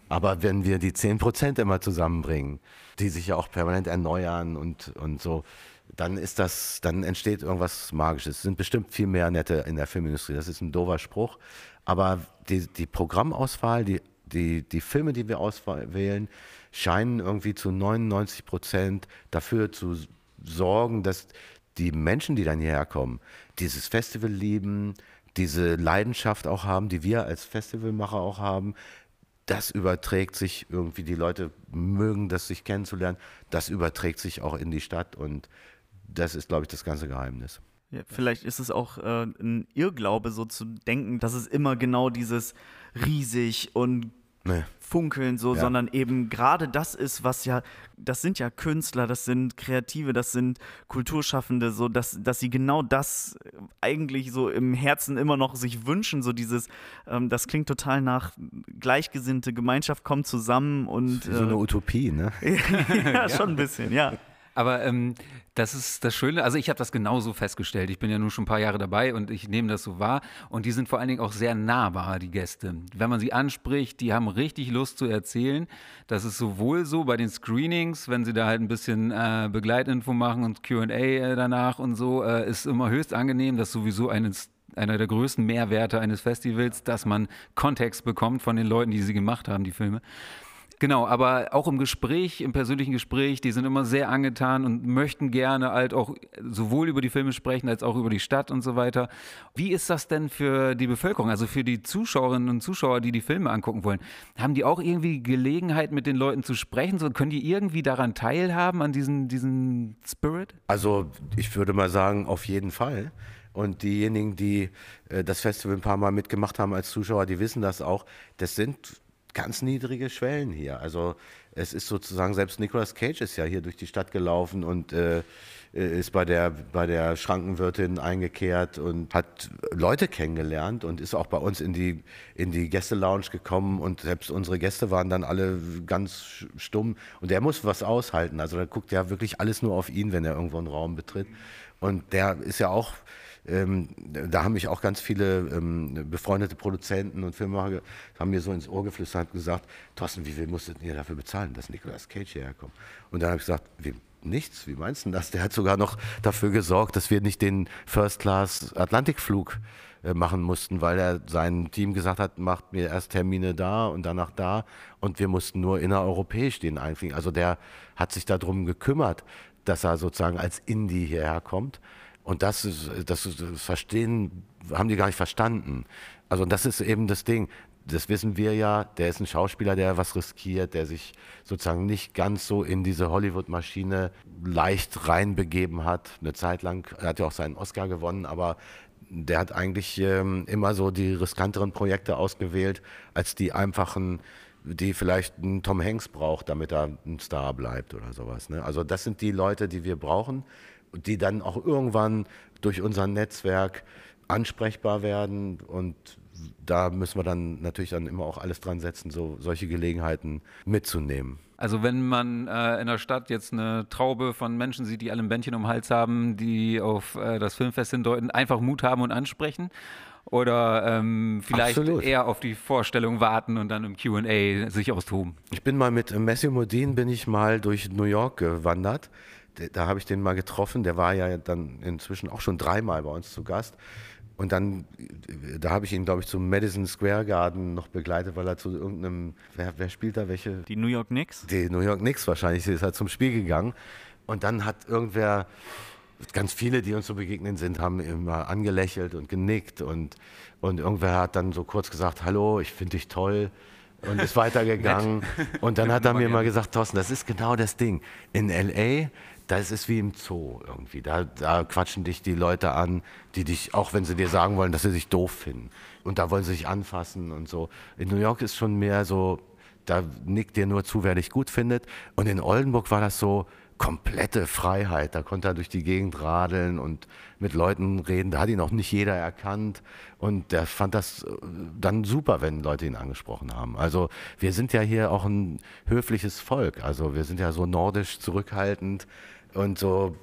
Aber wenn wir die 10 Prozent immer zusammenbringen, die sich ja auch permanent erneuern und, und so, dann ist das, dann entsteht irgendwas Magisches. Es sind bestimmt viel mehr Nette in der Filmindustrie. Das ist ein doofer Spruch. Aber die, die Programmauswahl, die, die, die Filme, die wir auswählen, scheinen irgendwie zu 99 Prozent dafür zu sorgen, dass die Menschen, die dann hierher kommen, dieses Festival lieben, diese Leidenschaft auch haben, die wir als Festivalmacher auch haben, das überträgt sich irgendwie, die Leute mögen das, sich kennenzulernen, das überträgt sich auch in die Stadt und das ist, glaube ich, das ganze Geheimnis. Ja, vielleicht ist es auch äh, ein Irrglaube, so zu denken, dass es immer genau dieses riesig und nee. funkeln so, ja. sondern eben gerade das ist, was ja, das sind ja Künstler, das sind Kreative, das sind Kulturschaffende, so dass, dass sie genau das eigentlich so im Herzen immer noch sich wünschen, so dieses, ähm, das klingt total nach gleichgesinnte Gemeinschaft kommt zusammen und so eine äh, Utopie, ne? ja, schon ein bisschen, ja. Aber ähm, das ist das Schöne, also ich habe das genauso festgestellt. Ich bin ja nun schon ein paar Jahre dabei und ich nehme das so wahr. Und die sind vor allen Dingen auch sehr nahbar, die Gäste. Wenn man sie anspricht, die haben richtig Lust zu erzählen. Das ist sowohl so bei den Screenings, wenn sie da halt ein bisschen äh, Begleitinfo machen und QA äh, danach und so, äh, ist immer höchst angenehm. Das ist sowieso eines einer der größten Mehrwerte eines Festivals, dass man Kontext bekommt von den Leuten, die sie gemacht haben, die Filme. Genau, aber auch im Gespräch, im persönlichen Gespräch, die sind immer sehr angetan und möchten gerne halt auch sowohl über die Filme sprechen als auch über die Stadt und so weiter. Wie ist das denn für die Bevölkerung, also für die Zuschauerinnen und Zuschauer, die die Filme angucken wollen? Haben die auch irgendwie Gelegenheit, mit den Leuten zu sprechen? So, können die irgendwie daran teilhaben, an diesem diesen Spirit? Also ich würde mal sagen, auf jeden Fall. Und diejenigen, die äh, das Festival ein paar Mal mitgemacht haben als Zuschauer, die wissen das auch. Das sind ganz niedrige Schwellen hier. Also es ist sozusagen, selbst Nicolas Cage ist ja hier durch die Stadt gelaufen und äh, ist bei der, bei der Schrankenwirtin eingekehrt und hat Leute kennengelernt und ist auch bei uns in die, in die Gästelounge gekommen und selbst unsere Gäste waren dann alle ganz stumm und der muss was aushalten. Also da guckt ja wirklich alles nur auf ihn, wenn er irgendwo einen Raum betritt. Und der ist ja auch ähm, da haben mich auch ganz viele ähm, befreundete Produzenten und Filmemacher haben mir so ins Ohr geflüstert und gesagt, Thorsten, wie viel musstet ihr dafür bezahlen, dass Nicolas Cage hierher kommt? Und dann habe ich gesagt, wie, nichts, wie meinst du das? Der hat sogar noch dafür gesorgt, dass wir nicht den First-Class-Atlantikflug äh, machen mussten, weil er sein Team gesagt hat, macht mir erst Termine da und danach da und wir mussten nur innereuropäisch den einfliegen. Also der hat sich darum gekümmert, dass er sozusagen als Indie hierher kommt. Und das, ist, das, ist, das Verstehen haben die gar nicht verstanden. Also das ist eben das Ding. Das wissen wir ja, der ist ein Schauspieler, der was riskiert, der sich sozusagen nicht ganz so in diese Hollywood-Maschine leicht reinbegeben hat. Eine Zeit lang, er hat ja auch seinen Oscar gewonnen, aber der hat eigentlich ähm, immer so die riskanteren Projekte ausgewählt, als die einfachen, die vielleicht ein Tom Hanks braucht, damit er ein Star bleibt oder sowas. Ne? Also das sind die Leute, die wir brauchen die dann auch irgendwann durch unser Netzwerk ansprechbar werden und da müssen wir dann natürlich dann immer auch alles dran setzen, so solche Gelegenheiten mitzunehmen. Also wenn man äh, in der Stadt jetzt eine Traube von Menschen sieht, die alle ein Bändchen um den Hals haben, die auf äh, das Filmfest hindeuten, einfach Mut haben und ansprechen oder ähm, vielleicht Absolut. eher auf die Vorstellung warten und dann im Q&A sich austoben. Ich bin mal mit Matthew Modine bin ich mal durch New York gewandert da habe ich den mal getroffen, der war ja dann inzwischen auch schon dreimal bei uns zu Gast. Und dann, da habe ich ihn, glaube ich, zum Madison Square Garden noch begleitet, weil er zu irgendeinem, wer, wer spielt da welche? Die New York Knicks? Die New York Knicks wahrscheinlich, ist halt zum Spiel gegangen. Und dann hat irgendwer, ganz viele, die uns so begegnet sind, haben immer angelächelt und genickt. Und, und irgendwer hat dann so kurz gesagt, hallo, ich finde dich toll und ist weitergegangen. und dann hat er mir mal gesagt, Thorsten, das ist genau das Ding. In L.A., das ist wie im Zoo irgendwie. Da, da, quatschen dich die Leute an, die dich, auch wenn sie dir sagen wollen, dass sie dich doof finden. Und da wollen sie sich anfassen und so. In New York ist schon mehr so, da nickt dir nur zu, wer dich gut findet. Und in Oldenburg war das so komplette Freiheit. Da konnte er durch die Gegend radeln und mit Leuten reden. Da hat ihn auch nicht jeder erkannt. Und der fand das äh, dann super, wenn Leute ihn angesprochen haben. Also wir sind ja hier auch ein höfliches Volk. Also wir sind ja so nordisch zurückhaltend. Und so,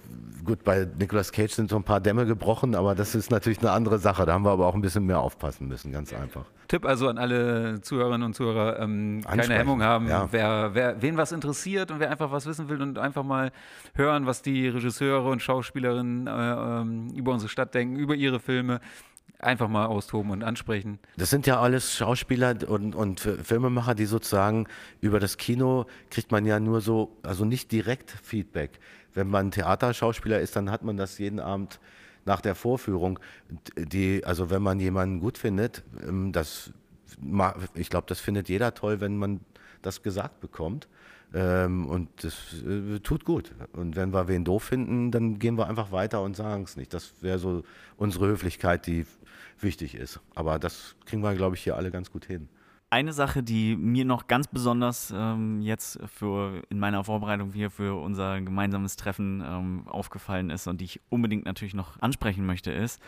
gut, bei Nicolas Cage sind so ein paar Dämme gebrochen, aber das ist natürlich eine andere Sache. Da haben wir aber auch ein bisschen mehr aufpassen müssen, ganz einfach. Tipp also an alle Zuhörerinnen und Zuhörer, ähm, keine Hemmung haben, ja. wer, wer, wen was interessiert und wer einfach was wissen will und einfach mal hören, was die Regisseure und Schauspielerinnen äh, ähm, über unsere Stadt denken, über ihre Filme einfach mal austoben und ansprechen. Das sind ja alles Schauspieler und, und Filmemacher, die sozusagen über das Kino kriegt man ja nur so, also nicht direkt Feedback wenn man Theaterschauspieler ist, dann hat man das jeden Abend nach der Vorführung. Die, also wenn man jemanden gut findet, ähm, das, ich glaube, das findet jeder toll, wenn man das gesagt bekommt. Ähm, und das äh, tut gut. Und wenn wir wen doof finden, dann gehen wir einfach weiter und sagen es nicht. Das wäre so unsere Höflichkeit, die wichtig ist. Aber das kriegen wir, glaube ich, hier alle ganz gut hin. Eine Sache, die mir noch ganz besonders ähm, jetzt für in meiner Vorbereitung hier für unser gemeinsames Treffen ähm, aufgefallen ist und die ich unbedingt natürlich noch ansprechen möchte, ist,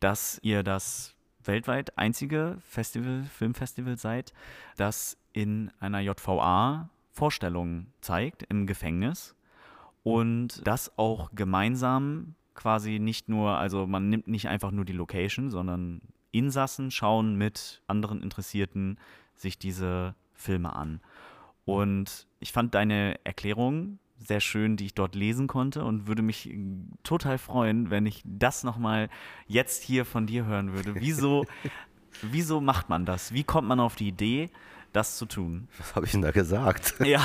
dass ihr das weltweit einzige Festival, Filmfestival seid, das in einer JVA Vorstellungen zeigt im Gefängnis und das auch gemeinsam quasi nicht nur, also man nimmt nicht einfach nur die Location, sondern Insassen schauen mit anderen Interessierten sich diese Filme an. Und ich fand deine Erklärung sehr schön, die ich dort lesen konnte und würde mich total freuen, wenn ich das nochmal jetzt hier von dir hören würde. Wieso, wieso macht man das? Wie kommt man auf die Idee, das zu tun? Was habe ich denn da gesagt? Ja.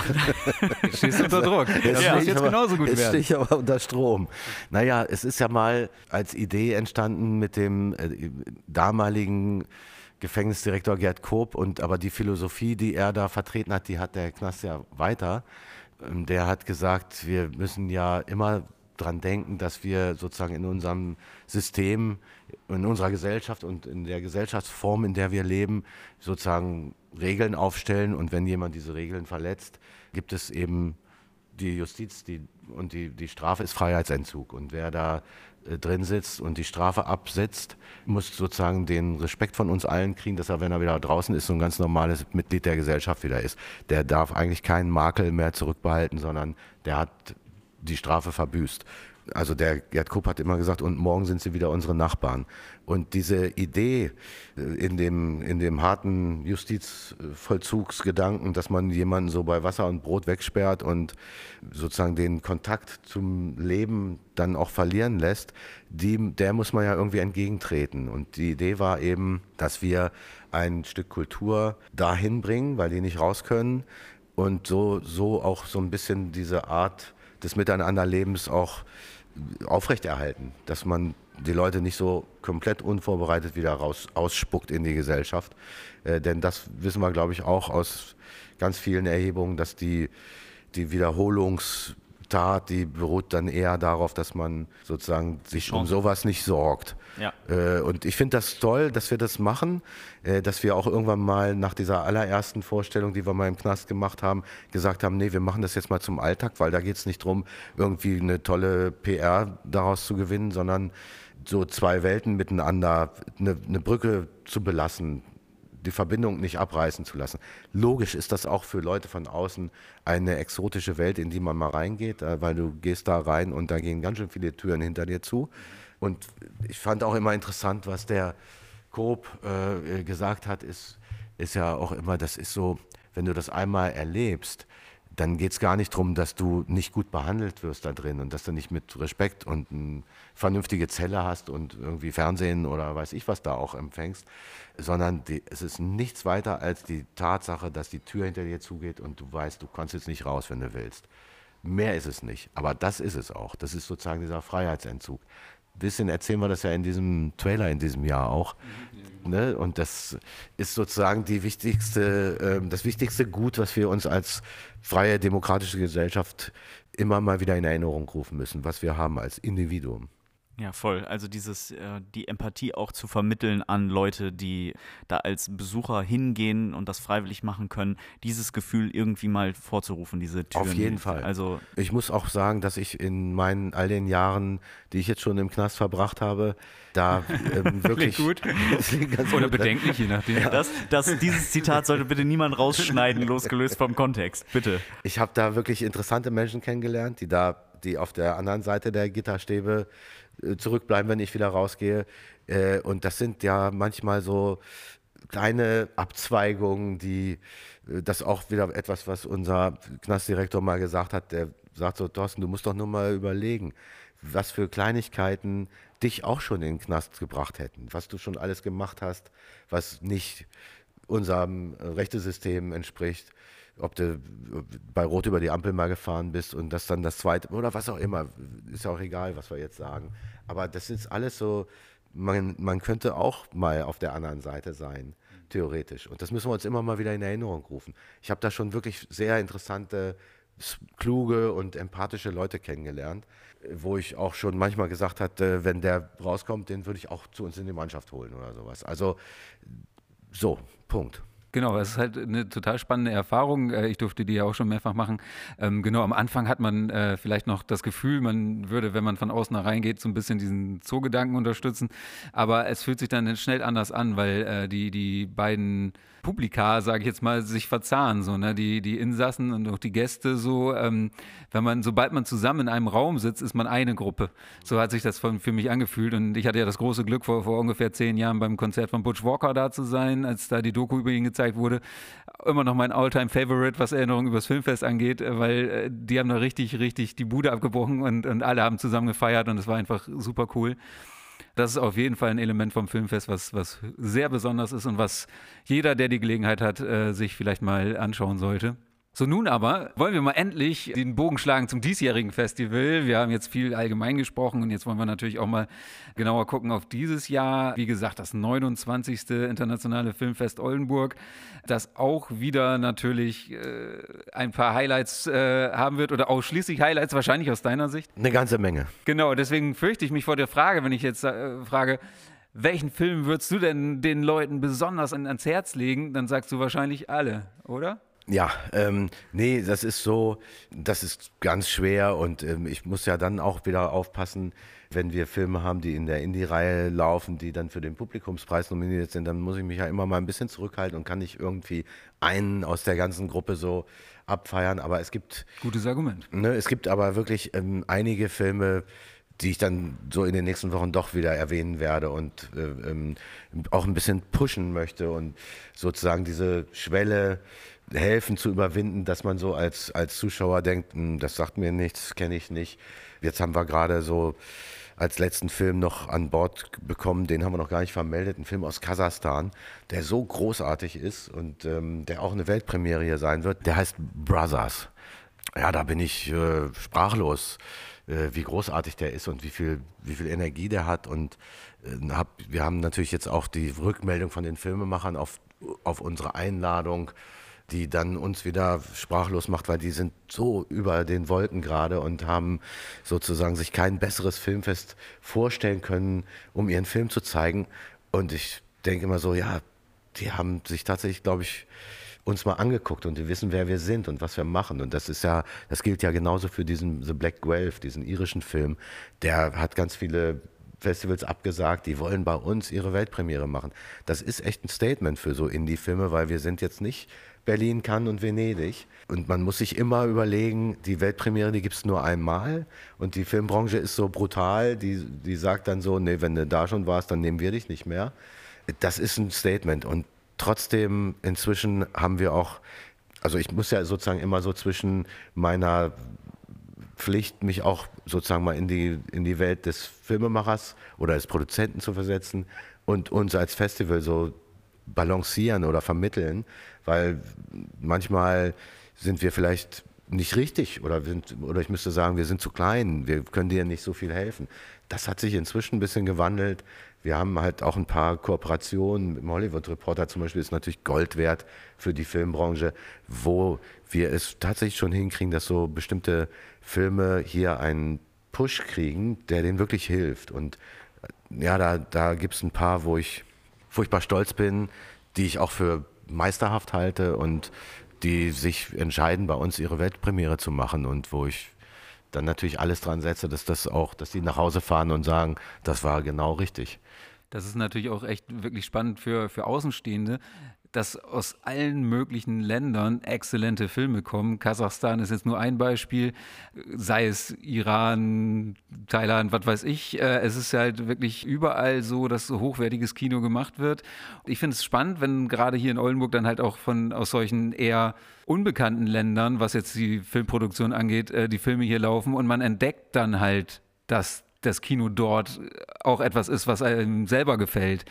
Stehst unter Druck. Das ja. muss jetzt aber, genauso gut jetzt werden. stehe ich aber unter Strom. Naja, es ist ja mal als Idee entstanden mit dem äh, damaligen Gefängnisdirektor Gerd Koop und aber die Philosophie, die er da vertreten hat, die hat der Knast ja weiter. Ähm, Der hat gesagt, wir müssen ja immer dran denken, dass wir sozusagen in unserem System, in unserer Gesellschaft und in der Gesellschaftsform, in der wir leben, sozusagen Regeln aufstellen und wenn jemand diese Regeln verletzt, gibt es eben die Justiz die, und die, die Strafe ist Freiheitsentzug. Und wer da äh, drin sitzt und die Strafe absitzt, muss sozusagen den Respekt von uns allen kriegen, dass er, wenn er wieder draußen ist, so ein ganz normales Mitglied der Gesellschaft wieder ist. Der darf eigentlich keinen Makel mehr zurückbehalten, sondern der hat die Strafe verbüßt. Also der Gerd Kupp hat immer gesagt, und morgen sind sie wieder unsere Nachbarn. Und diese Idee äh, in dem, in dem harten Justizvollzugsgedanken, dass man jemanden so bei Wasser und Brot wegsperrt und sozusagen den Kontakt zum Leben dann auch verlieren lässt, die, der muss man ja irgendwie entgegentreten. Und die Idee war eben, dass wir ein Stück Kultur dahin bringen, weil die nicht raus können und so, so auch so ein bisschen diese Art des Miteinanderlebens auch aufrechterhalten, dass man die Leute nicht so komplett unvorbereitet wieder raus ausspuckt in die Gesellschaft. Äh, denn das wissen wir, glaube ich, auch aus ganz vielen Erhebungen, dass die, die Wiederholungstat, die beruht dann eher darauf, dass man sozusagen sich um sowas nicht sorgt. Ja. Äh, und ich finde das toll, dass wir das machen, äh, dass wir auch irgendwann mal nach dieser allerersten Vorstellung, die wir mal im Knast gemacht haben, gesagt haben, nee, wir machen das jetzt mal zum Alltag, weil da geht es nicht darum, irgendwie eine tolle PR daraus zu gewinnen, sondern so zwei Welten miteinander, eine, eine Brücke zu belassen, die Verbindung nicht abreißen zu lassen. Logisch ist das auch für Leute von außen eine exotische Welt, in die man mal reingeht, äh, weil du gehst da rein und da gehen ganz schön viele Türen hinter dir zu. Und ich fand auch immer interessant, was der Coop äh, gesagt hat, ist, ist ja auch immer, das ist so, wenn du das einmal erlebst, dann geht es gar nicht darum, dass du nicht gut behandelt wirst da drin und dass du nicht mit Respekt und eine vernünftige Zelle hast und irgendwie Fernsehen oder weiß ich was da auch empfängst, sondern die, es ist nichts weiter als die Tatsache, dass die Tür hinter dir zugeht und du weißt, du kannst jetzt nicht raus, wenn du willst. Mehr ist es nicht, aber das ist es auch. Das ist sozusagen dieser Freiheitsentzug. Bisschen erzählen wir das ja in diesem Trailer in diesem Jahr auch. Ne? Und das ist sozusagen die wichtigste, ähm, das wichtigste Gut, was wir uns als freie demokratische Gesellschaft immer mal wieder in Erinnerung rufen müssen, was wir haben als Individuum. Ja, voll. Also dieses, äh, die Empathie auch zu vermitteln an Leute, die da als Besucher hingehen und das freiwillig machen können, dieses Gefühl irgendwie mal vorzurufen, diese Türen. Auf jeden Fall. Also Ich muss auch sagen, dass ich in meinen all den Jahren, die ich jetzt schon im Knast verbracht habe, da ähm, wirklich gut. Oder gut. bedenklich, je nachdem. das, das, dieses Zitat sollte bitte niemand rausschneiden, losgelöst vom Kontext. Bitte. Ich habe da wirklich interessante Menschen kennengelernt, die da, die auf der anderen Seite der Gitterstäbe äh, zurückbleiben, wenn ich wieder rausgehe. Äh, und das sind ja manchmal so kleine Abzweigungen, die äh, das auch wieder etwas, was unser Knastdirektor mal gesagt hat, der sagt so, Thorsten, du musst doch nur mal überlegen, was für Kleinigkeiten dich auch schon in den Knast gebracht hätten, was du schon alles gemacht hast, was nicht unserem Rechtesystem entspricht, ob du bei Rot über die Ampel mal gefahren bist und das dann das zweite oder was auch immer, ist ja auch egal, was wir jetzt sagen. Aber das ist alles so, man, man könnte auch mal auf der anderen Seite sein, theoretisch. Und das müssen wir uns immer mal wieder in Erinnerung rufen. Ich habe da schon wirklich sehr interessante, kluge und empathische Leute kennengelernt, wo ich auch schon manchmal gesagt hatte, wenn der rauskommt, den würde ich auch zu uns in die Mannschaft holen oder sowas. Also so, Punkt. Genau, es ist halt eine total spannende Erfahrung. Äh, ich durfte die ja auch schon mehrfach machen. Ähm, genau, am Anfang hat man äh, vielleicht noch das Gefühl, man würde, wenn man von außen reingeht, so ein bisschen diesen Zoogedanken unterstützen. Aber es fühlt sich dann schnell anders an, weil äh, die, die beiden Publika, sage ich jetzt mal, sich verzahnen. So, ne? die, die Insassen und auch die Gäste so, ähm, wenn man, sobald man zusammen in einem Raum sitzt, ist man eine Gruppe. So hat sich das von, für mich angefühlt. Und ich hatte ja das große Glück, vor, vor ungefähr zehn Jahren beim Konzert von Butch Walker da zu sein, als da die Doku über ihn gezeigt wurde. Immer noch mein Alltime-Favorite, was Erinnerungen übers Filmfest angeht, äh, weil äh, die haben da richtig, richtig die Bude abgebrochen und, und alle haben zusammen gefeiert und es war einfach super cool. Das ist auf jeden Fall ein Element vom Filmfest, was, was sehr besonders ist und was jeder, der die Gelegenheit hat, äh, sich vielleicht mal anschauen sollte. So, nun aber wollen wir mal endlich den Bogen schlagen zum diesjährigen Festival. Wir haben jetzt viel allgemein gesprochen und jetzt wollen wir natürlich auch mal genauer gucken auf dieses Jahr. Wie gesagt, das 29. Internationale Filmfest Oldenburg, das auch wieder natürlich äh, ein paar Highlights äh, haben wird oder ausschließlich Highlights, wahrscheinlich aus deiner Sicht. Eine ganze Menge. Genau, deswegen fürchte ich mich vor der Frage, wenn ich jetzt äh, frage, welchen Film würdest du denn den Leuten besonders ans Herz legen? Dann sagst du wahrscheinlich alle, oder? Ja, ähm, nee, das ist so, das ist ganz schwer und ähm, ich muss ja dann auch wieder aufpassen, wenn wir Filme haben, die in der Indie-Reihe laufen, die dann für den Publikumspreis nominiert sind, dann muss ich mich ja immer mal ein bisschen zurückhalten und kann nicht irgendwie einen aus der ganzen Gruppe so abfeiern. Aber es gibt. Gutes Argument. Ne, es gibt aber wirklich ähm, einige Filme, die ich dann so in den nächsten Wochen doch wieder erwähnen werde und äh, ähm, auch ein bisschen pushen möchte und sozusagen diese Schwelle helfen zu überwinden, dass man so als, als Zuschauer denkt, hm, das sagt mir nichts, kenne ich nicht. Jetzt haben wir gerade so als letzten Film noch an Bord bekommen, den haben wir noch gar nicht vermeldet, ein Film aus Kasachstan, der so großartig ist und ähm, der auch eine Weltpremiere hier sein wird. Der heißt Brothers. Ja, da bin ich äh, sprachlos, äh, wie großartig der ist und wie viel, wie viel Energie der hat. Und äh, hab, wir haben natürlich jetzt auch die Rückmeldung von den Filmemachern auf, auf unsere Einladung die dann uns wieder sprachlos macht, weil die sind so über den Wolken gerade und haben sozusagen sich kein besseres Filmfest vorstellen können, um ihren Film zu zeigen. Und ich denke immer so, ja, die haben sich tatsächlich, glaube ich, uns mal angeguckt und die wissen, wer wir sind und was wir machen. Und das ist ja, das gilt ja genauso für diesen The Black Guelph, diesen irischen Film. Der hat ganz viele Festivals abgesagt, die wollen bei uns ihre Weltpremiere machen. Das ist echt ein Statement für so Indie-Filme, weil wir sind jetzt nicht Berlin, Cannes und Venedig. Und man muss sich immer überlegen, die Weltpremiere, die gibt es nur einmal. Und die Filmbranche ist so brutal, die, die sagt dann so, nee, wenn du da schon warst, dann nehmen wir dich nicht mehr. Das ist ein Statement. Und trotzdem, inzwischen haben wir auch, also ich muss ja sozusagen immer so zwischen meiner Pflicht, mich auch sozusagen mal in die, in die Welt des Filmemachers oder des Produzenten zu versetzen und uns als Festival so balancieren oder vermitteln, weil manchmal sind wir vielleicht nicht richtig oder, sind, oder ich müsste sagen, wir sind zu klein, wir können dir nicht so viel helfen. Das hat sich inzwischen ein bisschen gewandelt. Wir haben halt auch ein paar Kooperationen mit dem Hollywood Reporter zum Beispiel, ist natürlich Gold wert für die Filmbranche, wo wir es tatsächlich schon hinkriegen, dass so bestimmte Filme hier einen Push kriegen, der denen wirklich hilft. Und ja, da, da gibt es ein paar, wo ich furchtbar stolz bin, die ich auch für meisterhaft halte und die sich entscheiden, bei uns ihre Weltpremiere zu machen und wo ich dann natürlich alles dran setze, dass das auch, dass die nach Hause fahren und sagen, das war genau richtig. Das ist natürlich auch echt wirklich spannend für, für Außenstehende, dass aus allen möglichen Ländern exzellente Filme kommen. Kasachstan ist jetzt nur ein Beispiel, sei es Iran, Thailand, was weiß ich. Äh, es ist halt wirklich überall so, dass so hochwertiges Kino gemacht wird. Ich finde es spannend, wenn gerade hier in Oldenburg dann halt auch von aus solchen eher unbekannten Ländern, was jetzt die Filmproduktion angeht, äh, die Filme hier laufen und man entdeckt dann halt, dass das Kino dort auch etwas ist, was einem selber gefällt.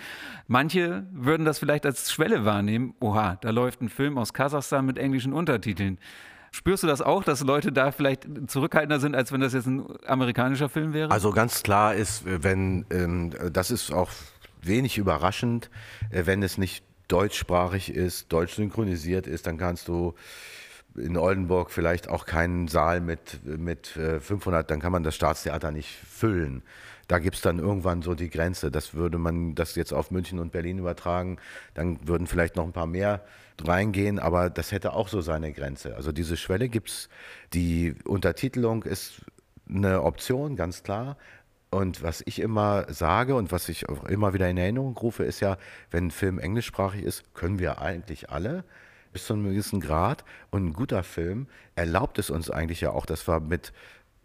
Manche würden das vielleicht als Schwelle wahrnehmen. Oha, da läuft ein Film aus Kasachstan mit englischen Untertiteln. Spürst du das auch, dass Leute da vielleicht zurückhaltender sind, als wenn das jetzt ein amerikanischer Film wäre? Also ganz klar ist, wenn, ähm, das ist auch wenig überraschend, äh, wenn es nicht deutschsprachig ist, deutsch synchronisiert ist, dann kannst du in Oldenburg vielleicht auch keinen Saal mit, mit 500, äh, dann kann man das Staatstheater nicht füllen. Da gibt es dann irgendwann so die Grenze. Das würde man das jetzt auf München und Berlin übertragen, dann würden vielleicht noch ein paar mehr reingehen, aber das hätte auch so seine Grenze. Also diese Schwelle gibt es. Die Untertitelung ist eine Option, ganz klar. Und was ich immer sage und was ich auch immer wieder in Erinnerung rufe, ist ja, wenn ein Film englischsprachig ist, können wir eigentlich alle bis zu einem gewissen Grad. Und ein guter Film erlaubt es uns eigentlich ja auch, dass wir mit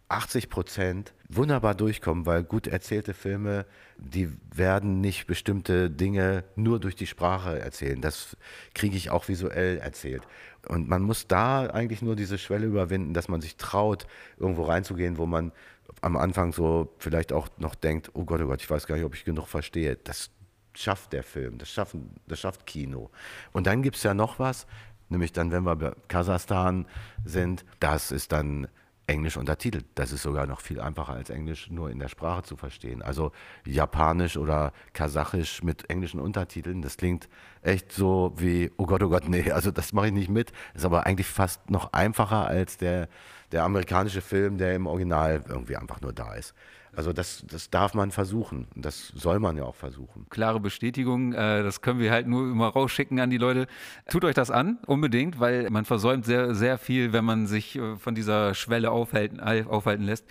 80 Prozent wunderbar durchkommen, weil gut erzählte Filme, die werden nicht bestimmte Dinge nur durch die Sprache erzählen. Das kriege ich auch visuell erzählt. Und man muss da eigentlich nur diese Schwelle überwinden, dass man sich traut, irgendwo reinzugehen, wo man am Anfang so vielleicht auch noch denkt, oh Gott, oh Gott, ich weiß gar nicht, ob ich genug verstehe. Das schafft der Film, das, schaffen, das schafft Kino. Und dann gibt es ja noch was, nämlich dann, wenn wir bei Kasachstan sind, das ist dann Englisch untertitelt. Das ist sogar noch viel einfacher als Englisch nur in der Sprache zu verstehen. Also Japanisch oder Kasachisch mit englischen Untertiteln, das klingt echt so wie, oh Gott, oh Gott, nee, also das mache ich nicht mit. Ist aber eigentlich fast noch einfacher als der, der amerikanische Film, der im Original irgendwie einfach nur da ist. Also das, das darf man versuchen. Das soll man ja auch versuchen. Klare Bestätigung, äh, das können wir halt nur immer rausschicken an die Leute. Tut euch das an, unbedingt, weil man versäumt sehr, sehr viel, wenn man sich äh, von dieser Schwelle aufhalten, aufhalten lässt.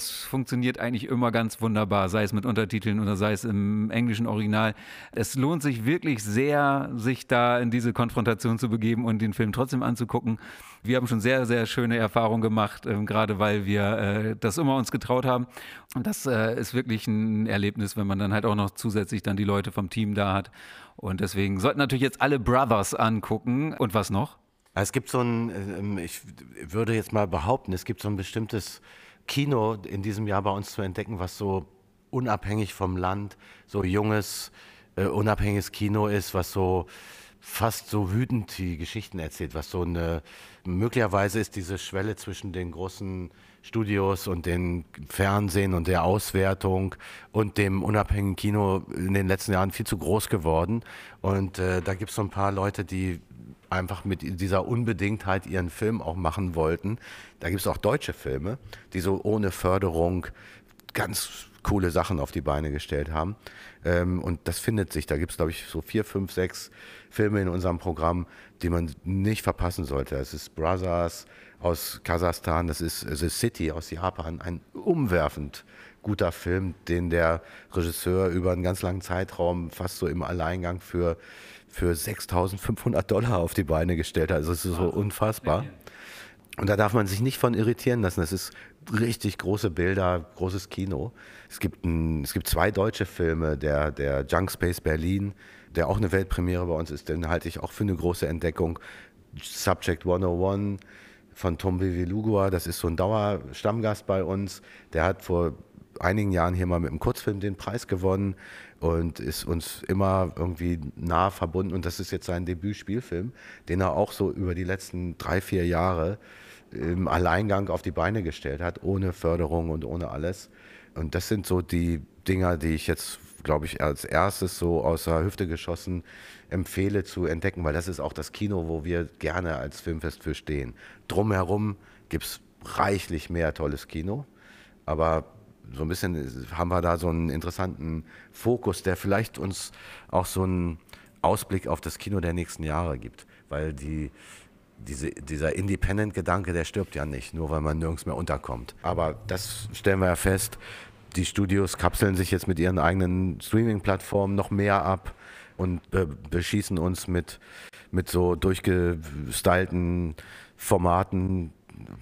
Es funktioniert eigentlich immer ganz wunderbar, sei es mit Untertiteln oder sei es im englischen Original. Es lohnt sich wirklich sehr, sich da in diese Konfrontation zu begeben und den Film trotzdem anzugucken. Wir haben schon sehr, sehr schöne Erfahrungen gemacht, äh, gerade weil wir äh, das immer uns getraut haben. Und das äh, ist wirklich ein Erlebnis, wenn man dann halt auch noch zusätzlich dann die Leute vom Team da hat. Und deswegen sollten natürlich jetzt alle Brothers angucken. Und was noch? Es gibt so ein, ähm, ich würde jetzt mal behaupten, es gibt so ein bestimmtes Kino in diesem Jahr bei uns zu entdecken, was so unabhängig vom Land, so junges, äh, unabhängiges Kino ist, was so fast so wütend die Geschichten erzählt, was so eine, möglicherweise ist diese Schwelle zwischen den großen Studios und den Fernsehen und der Auswertung und dem unabhängigen Kino in den letzten Jahren viel zu groß geworden. Und äh, da gibt es so ein paar Leute, die einfach mit dieser Unbedingtheit ihren Film auch machen wollten. Da gibt es auch deutsche Filme, die so ohne Förderung ganz coole Sachen auf die Beine gestellt haben. Ähm, und das findet sich. Da gibt es, glaube ich, so vier, fünf, sechs Filme in unserem Programm, die man nicht verpassen sollte. Es ist Brothers aus Kasachstan, das ist The City aus Japan, ein umwerfend guter Film, den der Regisseur über einen ganz langen Zeitraum fast so im Alleingang für für 6.500 Dollar auf die Beine gestellt hat. Also es ist so unfassbar. Und da darf man sich nicht von irritieren lassen. Das ist richtig große Bilder, großes Kino. Es gibt, ein, es gibt zwei deutsche Filme, der, der Junk Space Berlin, der auch eine Weltpremiere bei uns ist, den halte ich auch für eine große Entdeckung. Subject 101 von Tom Vivilugua, das ist so ein Dauerstammgast bei uns. Der hat vor einigen Jahren hier mal mit einem Kurzfilm den Preis gewonnen und ist uns immer irgendwie nah verbunden. Und das ist jetzt sein Debütspielfilm, den er auch so über die letzten drei, vier Jahre im Alleingang auf die Beine gestellt hat, ohne Förderung und ohne alles. Und das sind so die Dinger, die ich jetzt, glaube ich, als erstes so aus der Hüfte geschossen empfehle zu entdecken, weil das ist auch das Kino, wo wir gerne als Filmfest für stehen. Drumherum gibt es reichlich mehr tolles Kino, aber so ein bisschen haben wir da so einen interessanten Fokus, der vielleicht uns auch so einen Ausblick auf das Kino der nächsten Jahre gibt. Weil die, diese, dieser Independent-Gedanke, der stirbt ja nicht, nur weil man nirgends mehr unterkommt. Aber das stellen wir ja fest, die Studios kapseln sich jetzt mit ihren eigenen Streaming-Plattformen noch mehr ab und be beschießen uns mit, mit so durchgestylten Formaten,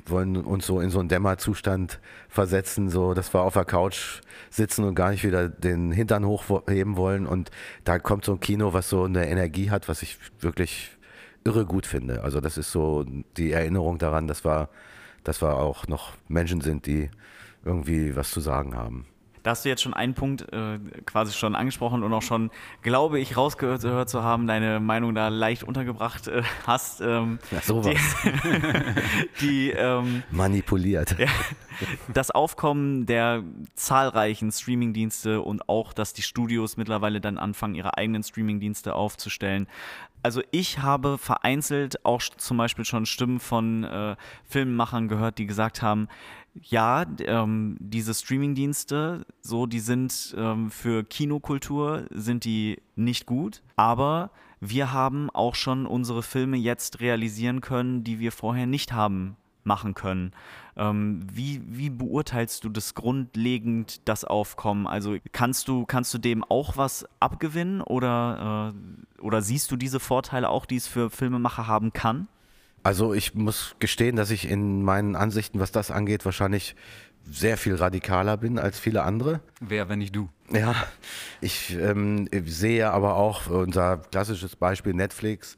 wollen uns so in so einen Dämmerzustand versetzen, so dass wir auf der Couch sitzen und gar nicht wieder den Hintern hochheben wollen. Und da kommt so ein Kino, was so eine Energie hat, was ich wirklich irre gut finde. Also das ist so die Erinnerung daran, dass wir, dass wir auch noch Menschen sind, die irgendwie was zu sagen haben. Da hast du jetzt schon einen Punkt äh, quasi schon angesprochen und auch schon, glaube ich, rausgehört zu haben, deine Meinung da leicht untergebracht äh, hast. Ähm, ja, sowas. Die, die ähm, Manipuliert. Ja, das Aufkommen der zahlreichen Streamingdienste und auch, dass die Studios mittlerweile dann anfangen, ihre eigenen Streamingdienste aufzustellen. Also ich habe vereinzelt auch zum Beispiel schon Stimmen von äh, Filmemachern gehört, die gesagt haben, ja, ähm, diese Streamingdienste, so, die sind ähm, für Kinokultur, sind die nicht gut, aber wir haben auch schon unsere Filme jetzt realisieren können, die wir vorher nicht haben machen können. Ähm, wie, wie beurteilst du das grundlegend, das Aufkommen? Also kannst du, kannst du dem auch was abgewinnen oder, äh, oder siehst du diese Vorteile auch, die es für Filmemacher haben kann? Also ich muss gestehen, dass ich in meinen Ansichten, was das angeht, wahrscheinlich sehr viel radikaler bin als viele andere. Wer, wenn nicht du? Ja, ich ähm, sehe aber auch unser klassisches Beispiel Netflix.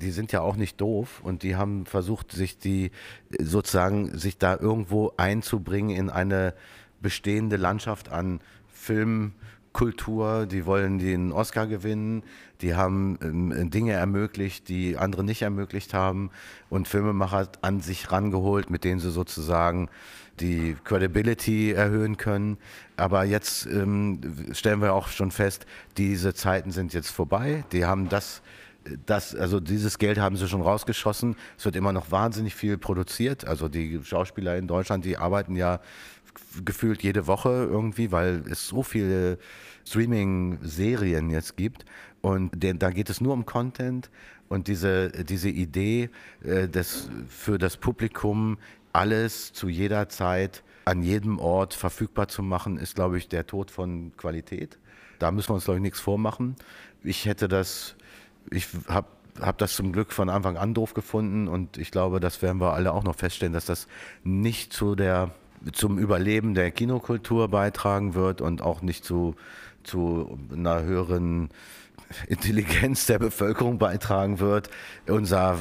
Die sind ja auch nicht doof und die haben versucht, sich die sozusagen sich da irgendwo einzubringen in eine bestehende Landschaft an Filmen, Kultur, die wollen den Oscar gewinnen, die haben ähm, Dinge ermöglicht, die andere nicht ermöglicht haben und Filmemacher an sich rangeholt, mit denen sie sozusagen die Credibility erhöhen können. Aber jetzt ähm, stellen wir auch schon fest, diese Zeiten sind jetzt vorbei. Die haben das, das, also dieses Geld haben sie schon rausgeschossen. Es wird immer noch wahnsinnig viel produziert. Also die Schauspieler in Deutschland, die arbeiten ja gefühlt jede Woche irgendwie, weil es so viele Streaming-Serien jetzt gibt. Und da geht es nur um Content und diese, diese Idee, äh, das für das Publikum alles zu jeder Zeit an jedem Ort verfügbar zu machen, ist, glaube ich, der Tod von Qualität. Da müssen wir uns, glaube ich, nichts vormachen. Ich hätte das, ich habe habe das zum Glück von Anfang an doof gefunden und ich glaube, das werden wir alle auch noch feststellen, dass das nicht zu der zum Überleben der Kinokultur beitragen wird und auch nicht zu, zu einer höheren Intelligenz der Bevölkerung beitragen wird. Unser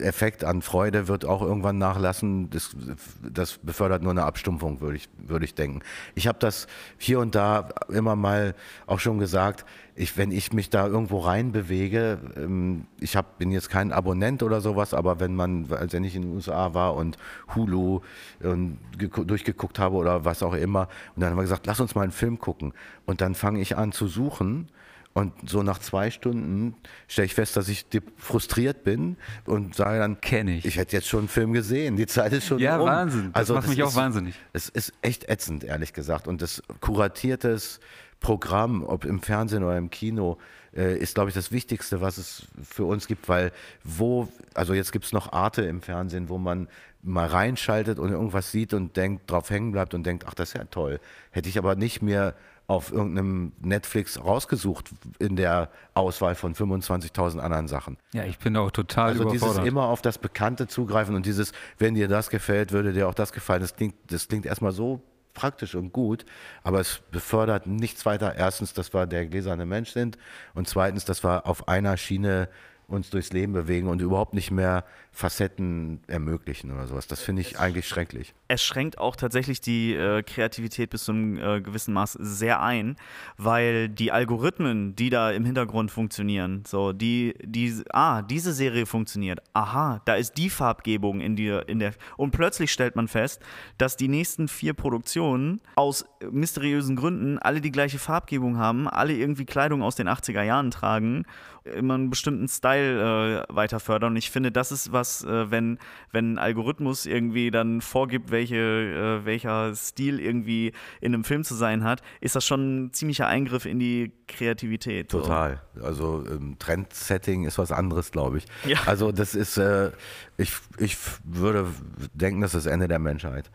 Effekt an Freude wird auch irgendwann nachlassen. Das, das befördert nur eine Abstumpfung, würde ich, würde ich denken. Ich habe das hier und da immer mal auch schon gesagt, ich, wenn ich mich da irgendwo reinbewege, ähm, ich hab, bin jetzt kein Abonnent oder sowas, aber wenn man, als ich in den USA war und Hulu und durchgeguckt habe oder was auch immer, und dann haben wir gesagt, lass uns mal einen Film gucken. Und dann fange ich an zu suchen und so nach zwei Stunden stelle ich fest, dass ich frustriert bin und sage dann, kenne ich. Ich hätte jetzt schon einen Film gesehen. Die Zeit ist schon Ja, um. Wahnsinn. Das also macht das mich ist, auch wahnsinnig. Es ist echt ätzend, ehrlich gesagt. Und das kuratiertes Programm, ob im Fernsehen oder im Kino, äh, ist, glaube ich, das Wichtigste, was es für uns gibt, weil wo, also jetzt gibt es noch Arte im Fernsehen, wo man mal reinschaltet und irgendwas sieht und denkt, drauf hängen bleibt und denkt, ach, das ist ja toll. Hätte ich aber nicht mehr auf irgendeinem Netflix rausgesucht in der Auswahl von 25.000 anderen Sachen. Ja, ich bin auch total also überfordert. dieses immer auf das Bekannte zugreifen und dieses, wenn dir das gefällt, würde dir auch das gefallen. Das klingt, das klingt erstmal so praktisch und gut, aber es befördert nichts weiter. Erstens, dass wir der gläserne Mensch sind und zweitens, dass wir auf einer Schiene uns durchs Leben bewegen und überhaupt nicht mehr Facetten ermöglichen oder sowas. Das finde ich eigentlich schrecklich. Es schränkt auch tatsächlich die äh, Kreativität bis zu einem äh, gewissen Maß sehr ein, weil die Algorithmen, die da im Hintergrund funktionieren, so die, die, ah, diese Serie funktioniert, aha, da ist die Farbgebung in, die, in der, und plötzlich stellt man fest, dass die nächsten vier Produktionen aus mysteriösen Gründen alle die gleiche Farbgebung haben, alle irgendwie Kleidung aus den 80er Jahren tragen immer einen bestimmten Style äh, weiter fördern. Und ich finde, das ist was, äh, wenn, wenn ein Algorithmus irgendwie dann vorgibt, welche, äh, welcher Stil irgendwie in einem Film zu sein hat, ist das schon ein ziemlicher Eingriff in die Kreativität. Total. So. Also ähm, Trendsetting ist was anderes, glaube ich. Ja. Also das ist, äh, ich, ich würde denken, das ist das Ende der Menschheit.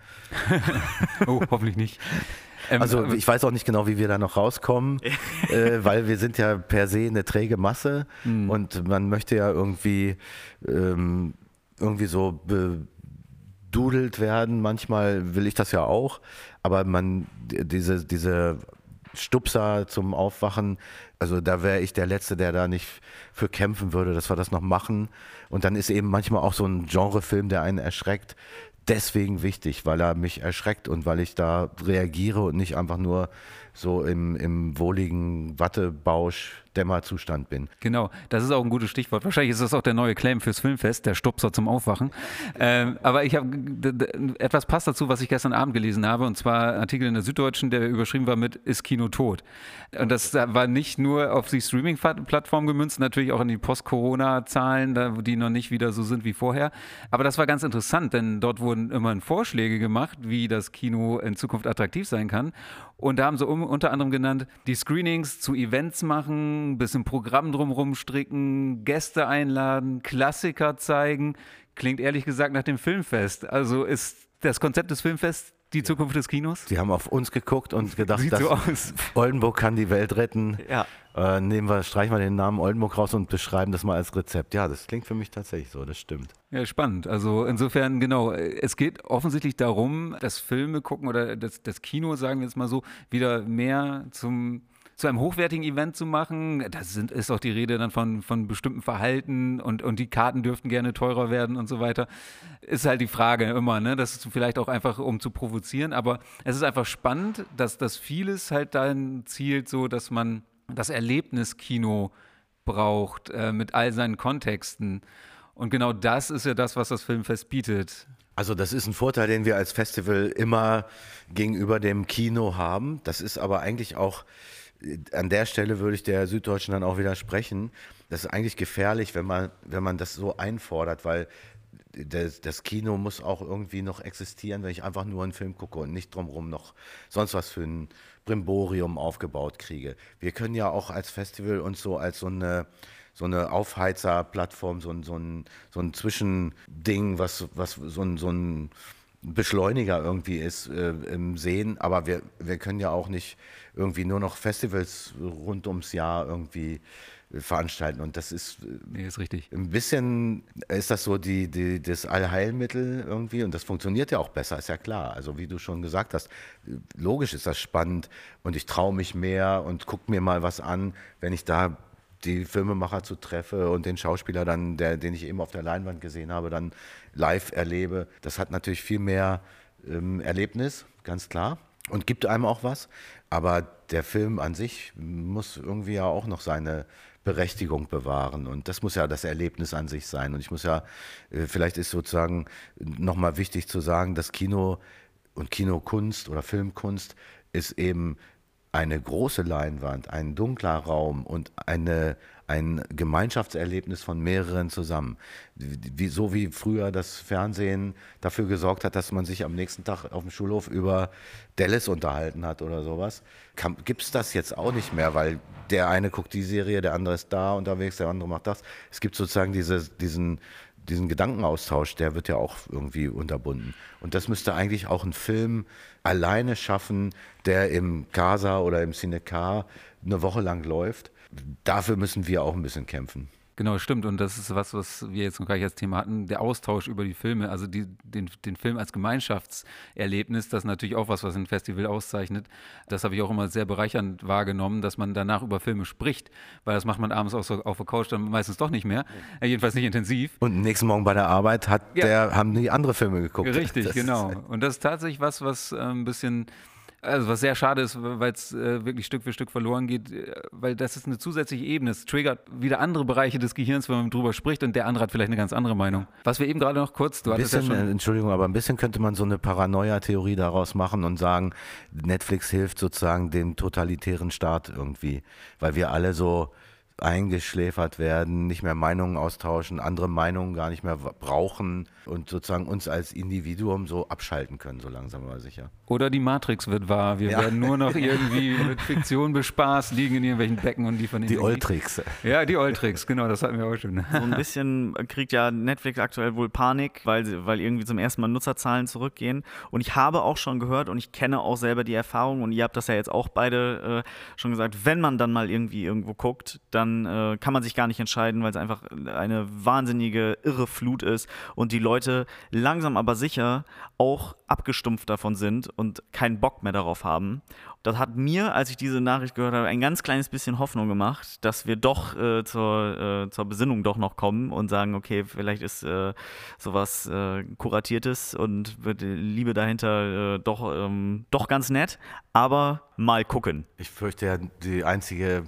oh, hoffentlich nicht. Ähm, also ich weiß auch nicht genau, wie wir da noch rauskommen, äh, weil wir sind ja per se eine träge Masse mhm. und man möchte ja irgendwie, ähm, irgendwie so bedudelt werden. Manchmal will ich das ja auch, aber man diese, diese Stupser zum Aufwachen, also da wäre ich der Letzte, der da nicht für kämpfen würde, dass wir das noch machen. Und dann ist eben manchmal auch so ein Genrefilm, der einen erschreckt, deswegen wichtig, weil er mich erschreckt und weil ich da reagiere und nicht einfach nur so im, im wohligen Wattebausch Dämmerzustand bin. Genau, das ist auch ein gutes Stichwort. Wahrscheinlich ist das auch der neue Claim fürs Filmfest, der Stupser zum Aufwachen. Ähm, aber ich habe etwas passt dazu, was ich gestern Abend gelesen habe, und zwar Artikel in der Süddeutschen, der überschrieben war mit Ist Kino tot? Und das war nicht nur auf die Streaming-Plattform gemünzt, natürlich auch an die Post-Corona-Zahlen, die noch nicht wieder so sind wie vorher. Aber das war ganz interessant, denn dort wurden immerhin Vorschläge gemacht, wie das Kino in Zukunft attraktiv sein kann. Und da haben sie unter anderem genannt, die Screenings zu Events machen, bisschen Programm drumherum stricken, Gäste einladen, Klassiker zeigen. Klingt ehrlich gesagt nach dem Filmfest. Also ist das Konzept des Filmfests die Zukunft des Kinos? Sie haben auf uns geguckt und gedacht, Sieht dass so Oldenburg kann die Welt retten. Ja. Äh, nehmen wir, streichen wir den Namen Oldenburg raus und beschreiben das mal als Rezept. Ja, das klingt für mich tatsächlich so, das stimmt. Ja, spannend. Also insofern, genau, es geht offensichtlich darum, dass Filme gucken oder das, das Kino, sagen wir jetzt mal so, wieder mehr zum zu einem hochwertigen Event zu machen. Da sind, ist auch die Rede dann von, von bestimmten Verhalten und, und die Karten dürften gerne teurer werden und so weiter. Ist halt die Frage immer, ne? Das ist vielleicht auch einfach, um zu provozieren. Aber es ist einfach spannend, dass das vieles halt dann zielt, so dass man das Erlebniskino braucht äh, mit all seinen Kontexten. Und genau das ist ja das, was das Filmfest bietet. Also das ist ein Vorteil, den wir als Festival immer gegenüber dem Kino haben. Das ist aber eigentlich auch an der Stelle würde ich der Süddeutschen dann auch widersprechen. Das ist eigentlich gefährlich, wenn man, wenn man das so einfordert, weil das, das, Kino muss auch irgendwie noch existieren, wenn ich einfach nur einen Film gucke und nicht drumherum noch sonst was für ein Brimborium aufgebaut kriege. Wir können ja auch als Festival uns so als so eine, so eine Aufheizerplattform, so ein, so ein, so ein Zwischending, was, was so ein, so ein Beschleuniger irgendwie ist, äh, im Sehen. Aber wir, wir können ja auch nicht irgendwie nur noch Festivals rund ums Jahr irgendwie äh, veranstalten. Und das ist, äh, nee, ist richtig. Ein bisschen ist das so die, die, das Allheilmittel irgendwie und das funktioniert ja auch besser, ist ja klar. Also wie du schon gesagt hast, logisch ist das spannend und ich traue mich mehr und gucke mir mal was an, wenn ich da die Filmemacher zu treffe und den Schauspieler dann, der, den ich eben auf der Leinwand gesehen habe, dann live erlebe. Das hat natürlich viel mehr ähm, Erlebnis, ganz klar. Und gibt einem auch was. Aber der Film an sich muss irgendwie ja auch noch seine Berechtigung bewahren. Und das muss ja das Erlebnis an sich sein. Und ich muss ja, äh, vielleicht ist sozusagen nochmal wichtig zu sagen, dass Kino und Kinokunst oder Filmkunst ist eben eine große Leinwand, ein dunkler Raum und eine, ein Gemeinschaftserlebnis von mehreren zusammen. Wie, so wie früher das Fernsehen dafür gesorgt hat, dass man sich am nächsten Tag auf dem Schulhof über Dallas unterhalten hat oder sowas, gibt es das jetzt auch nicht mehr, weil der eine guckt die Serie, der andere ist da unterwegs, der andere macht das. Es gibt sozusagen diese, diesen, diesen Gedankenaustausch, der wird ja auch irgendwie unterbunden. Und das müsste eigentlich auch ein Film alleine schaffen, der im Casa oder im Cinecar eine Woche lang läuft. Dafür müssen wir auch ein bisschen kämpfen. Genau, stimmt. Und das ist was, was wir jetzt noch gar nicht als Thema hatten, der Austausch über die Filme, also die, den, den Film als Gemeinschaftserlebnis, das ist natürlich auch was, was ein Festival auszeichnet. Das habe ich auch immer sehr bereichernd wahrgenommen, dass man danach über Filme spricht, weil das macht man abends auch so auf der Couch dann meistens doch nicht mehr, äh, jedenfalls nicht intensiv. Und nächsten Morgen bei der Arbeit hat ja. der, haben die andere Filme geguckt. Richtig, das genau. Und das ist tatsächlich was, was äh, ein bisschen also was sehr schade ist, weil es äh, wirklich Stück für Stück verloren geht, äh, weil das ist eine zusätzliche Ebene. Es triggert wieder andere Bereiche des Gehirns, wenn man drüber spricht und der andere hat vielleicht eine ganz andere Meinung. Was wir eben gerade noch kurz, du ein bisschen, ja schon äh, Entschuldigung, aber ein bisschen könnte man so eine Paranoia-Theorie daraus machen und sagen, Netflix hilft sozusagen dem totalitären Staat irgendwie, weil wir alle so eingeschläfert werden, nicht mehr Meinungen austauschen, andere Meinungen gar nicht mehr brauchen und sozusagen uns als Individuum so abschalten können, so langsam aber sicher. Oder die Matrix wird wahr. Wir ja. werden nur noch irgendwie mit Fiktion bespaßt, liegen in irgendwelchen Becken und liefern Die Oltrix. Ja, die Oltrix, genau, das hatten wir auch schon. So ein bisschen kriegt ja Netflix aktuell wohl Panik, weil, weil irgendwie zum ersten Mal Nutzerzahlen zurückgehen. Und ich habe auch schon gehört und ich kenne auch selber die Erfahrung und ihr habt das ja jetzt auch beide äh, schon gesagt, wenn man dann mal irgendwie irgendwo guckt, dann dann äh, kann man sich gar nicht entscheiden, weil es einfach eine wahnsinnige, irre Flut ist und die Leute langsam aber sicher auch abgestumpft davon sind und keinen Bock mehr darauf haben. Das hat mir, als ich diese Nachricht gehört habe, ein ganz kleines bisschen Hoffnung gemacht, dass wir doch äh, zur, äh, zur Besinnung doch noch kommen und sagen, okay, vielleicht ist äh, sowas äh, Kuratiertes und wird Liebe dahinter äh, doch, ähm, doch ganz nett, aber mal gucken. Ich fürchte ja, die einzige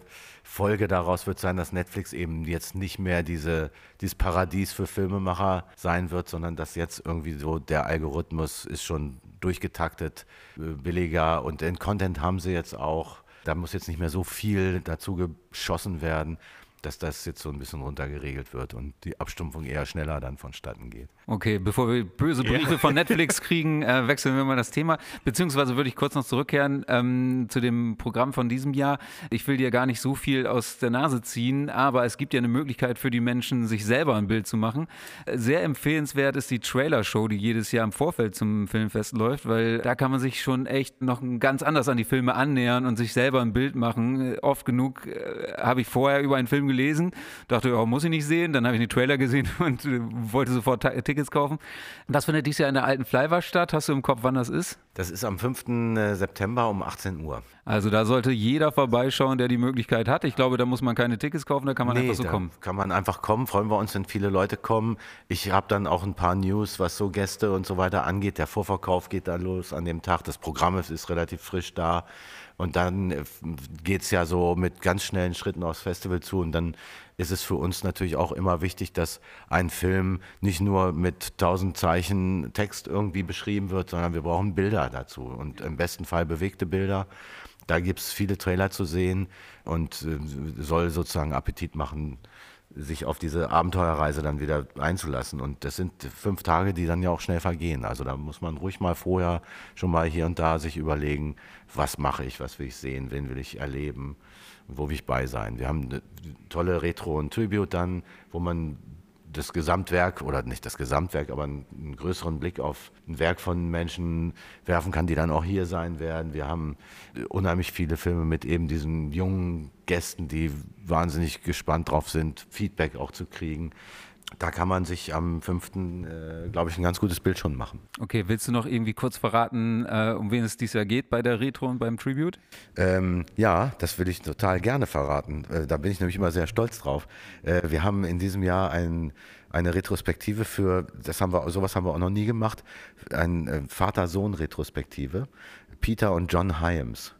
Folge daraus wird sein, dass Netflix eben jetzt nicht mehr diese, dieses Paradies für Filmemacher sein wird, sondern dass jetzt irgendwie so der Algorithmus ist schon durchgetaktet, äh, billiger und den Content haben sie jetzt auch. Da muss jetzt nicht mehr so viel dazu geschossen werden dass das jetzt so ein bisschen runtergeregelt wird und die Abstumpfung eher schneller dann vonstatten geht. Okay, bevor wir böse Briefe ja. von Netflix kriegen, äh, wechseln wir mal das Thema. Beziehungsweise würde ich kurz noch zurückkehren ähm, zu dem Programm von diesem Jahr. Ich will dir gar nicht so viel aus der Nase ziehen, aber es gibt ja eine Möglichkeit für die Menschen, sich selber ein Bild zu machen. Sehr empfehlenswert ist die Trailer-Show, die jedes Jahr im Vorfeld zum Filmfest läuft, weil da kann man sich schon echt noch ganz anders an die Filme annähern und sich selber ein Bild machen. Oft genug äh, habe ich vorher über einen Film gelesen, dachte, oh, muss ich nicht sehen. Dann habe ich den Trailer gesehen und äh, wollte sofort Tickets kaufen. Das findet dieses Jahr in der alten Fleiwer statt. Hast du im Kopf, wann das ist? Das ist am 5. Äh, September um 18 Uhr. Also da sollte jeder vorbeischauen, der die Möglichkeit hat. Ich glaube, da muss man keine Tickets kaufen, da kann man nee, einfach so kommen. Kann man einfach kommen. Freuen wir uns, wenn viele Leute kommen. Ich habe dann auch ein paar News, was so Gäste und so weiter angeht. Der Vorverkauf geht dann los an dem Tag. Das Programm ist relativ frisch da. Und dann äh, geht es ja so mit ganz schnellen Schritten aufs Festival zu. Und dann ist es für uns natürlich auch immer wichtig, dass ein Film nicht nur mit tausend Zeichen Text irgendwie beschrieben wird, sondern wir brauchen Bilder dazu. Und im besten Fall bewegte Bilder. Da gibt es viele Trailer zu sehen und äh, soll sozusagen Appetit machen sich auf diese Abenteuerreise dann wieder einzulassen. Und das sind fünf Tage, die dann ja auch schnell vergehen. Also da muss man ruhig mal vorher schon mal hier und da sich überlegen, was mache ich, was will ich sehen, wen will ich erleben, wo will ich bei sein. Wir haben eine tolle Retro und Tribute dann, wo man das Gesamtwerk oder nicht das Gesamtwerk, aber einen, größeren Blick auf ein Werk von Menschen werfen kann, die dann auch hier sein werden. Wir haben unheimlich viele Filme mit eben diesen jungen Gästen, die wahnsinnig gespannt drauf sind, Feedback auch zu kriegen da kann man sich am 5., äh, glaube ich, ein ganz gutes Bild schon machen. Okay, willst du noch irgendwie kurz verraten, äh, um wen es dieses Jahr geht bei der Retro und beim Tribute? Ähm, ja, das will ich total gerne verraten. Äh, da bin ich nämlich immer sehr stolz drauf. Äh, wir haben in diesem Jahr ein, eine Retrospektive für, das haben wir, sowas haben wir auch noch nie gemacht, eine äh, Vater-Sohn-Retrospektive. Peter und John Hyams.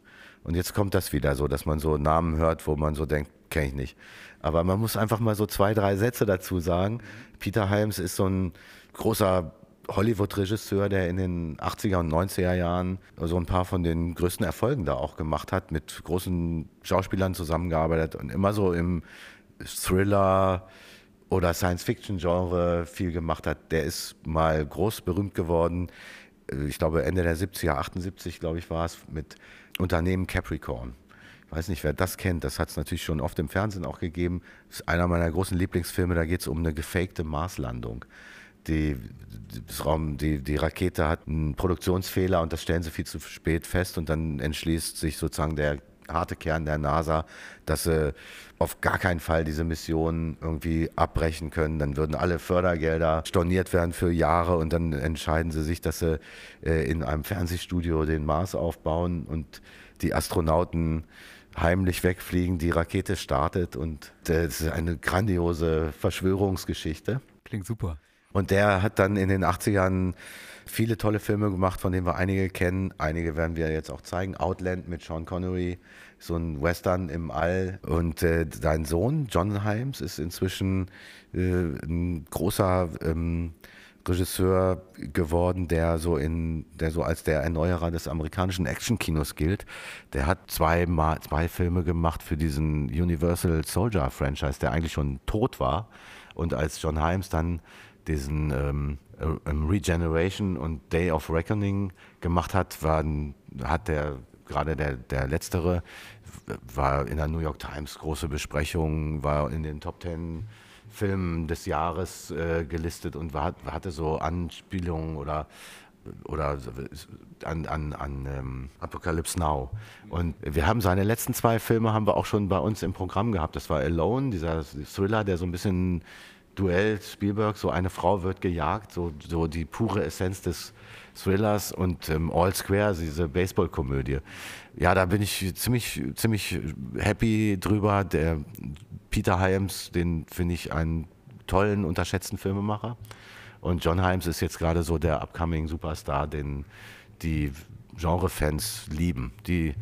Und jetzt kommt das wieder so, dass man so Namen hört, wo man so denkt, kenne ich nicht. Aber man muss einfach mal so zwei, drei Sätze dazu sagen. Peter Hyams ist so ein großer Hollywood-Regisseur, der in den 80er und 90er Jahren so ein paar von den größten Erfolgen da auch gemacht hat, mit großen Schauspielern zusammengearbeitet und immer so im Thriller oder Science-Fiction-Genre viel gemacht hat. Der ist mal groß berühmt geworden. Ich glaube, Ende der 70er, 78, glaube ich, war es, mit Unternehmen Capricorn weiß nicht, wer das kennt, das hat es natürlich schon oft im Fernsehen auch gegeben. Das ist einer meiner großen Lieblingsfilme, da geht es um eine gefakte Marslandung. Die, die, die Rakete hat einen Produktionsfehler und das stellen sie viel zu spät fest und dann entschließt sich sozusagen der harte Kern der NASA, dass sie auf gar keinen Fall diese Mission irgendwie abbrechen können. Dann würden alle Fördergelder storniert werden für Jahre und dann entscheiden sie sich, dass sie äh, in einem Fernsehstudio den Mars aufbauen und die Astronauten heimlich wegfliegen, die Rakete startet und das ist eine grandiose Verschwörungsgeschichte. Klingt super. Und der hat dann in den 80ern viele tolle Filme gemacht, von denen wir einige kennen. Einige werden wir jetzt auch zeigen. Outland mit Sean Connery, so ein Western im All. Und äh, sein Sohn, John Himes, ist inzwischen äh, ein großer ähm, Regisseur geworden, der so in, der so als der Erneuerer des amerikanischen Actionkinos gilt. Der hat zwei, Mal, zwei Filme gemacht für diesen Universal Soldier Franchise, der eigentlich schon tot war. Und als John Himes dann diesen ähm, Regeneration und Day of Reckoning gemacht hat, war, hat der gerade der, der letztere war in der New York Times große Besprechung, war in den Top Ten Film des Jahres äh, gelistet und war, hatte so Anspielungen oder oder an, an, an ähm, Apocalypse Now. Und wir haben seine letzten zwei Filme haben wir auch schon bei uns im Programm gehabt. Das war Alone, dieser Thriller, der so ein bisschen Duell Spielberg, so eine Frau wird gejagt, so, so die pure Essenz des Thrillers und ähm, All Square, diese Baseball-Komödie. Ja, da bin ich ziemlich, ziemlich happy drüber. Der Peter Hyams, den finde ich einen tollen, unterschätzten Filmemacher. Und John Himes ist jetzt gerade so der upcoming Superstar, den die Genre-Fans lieben. Die,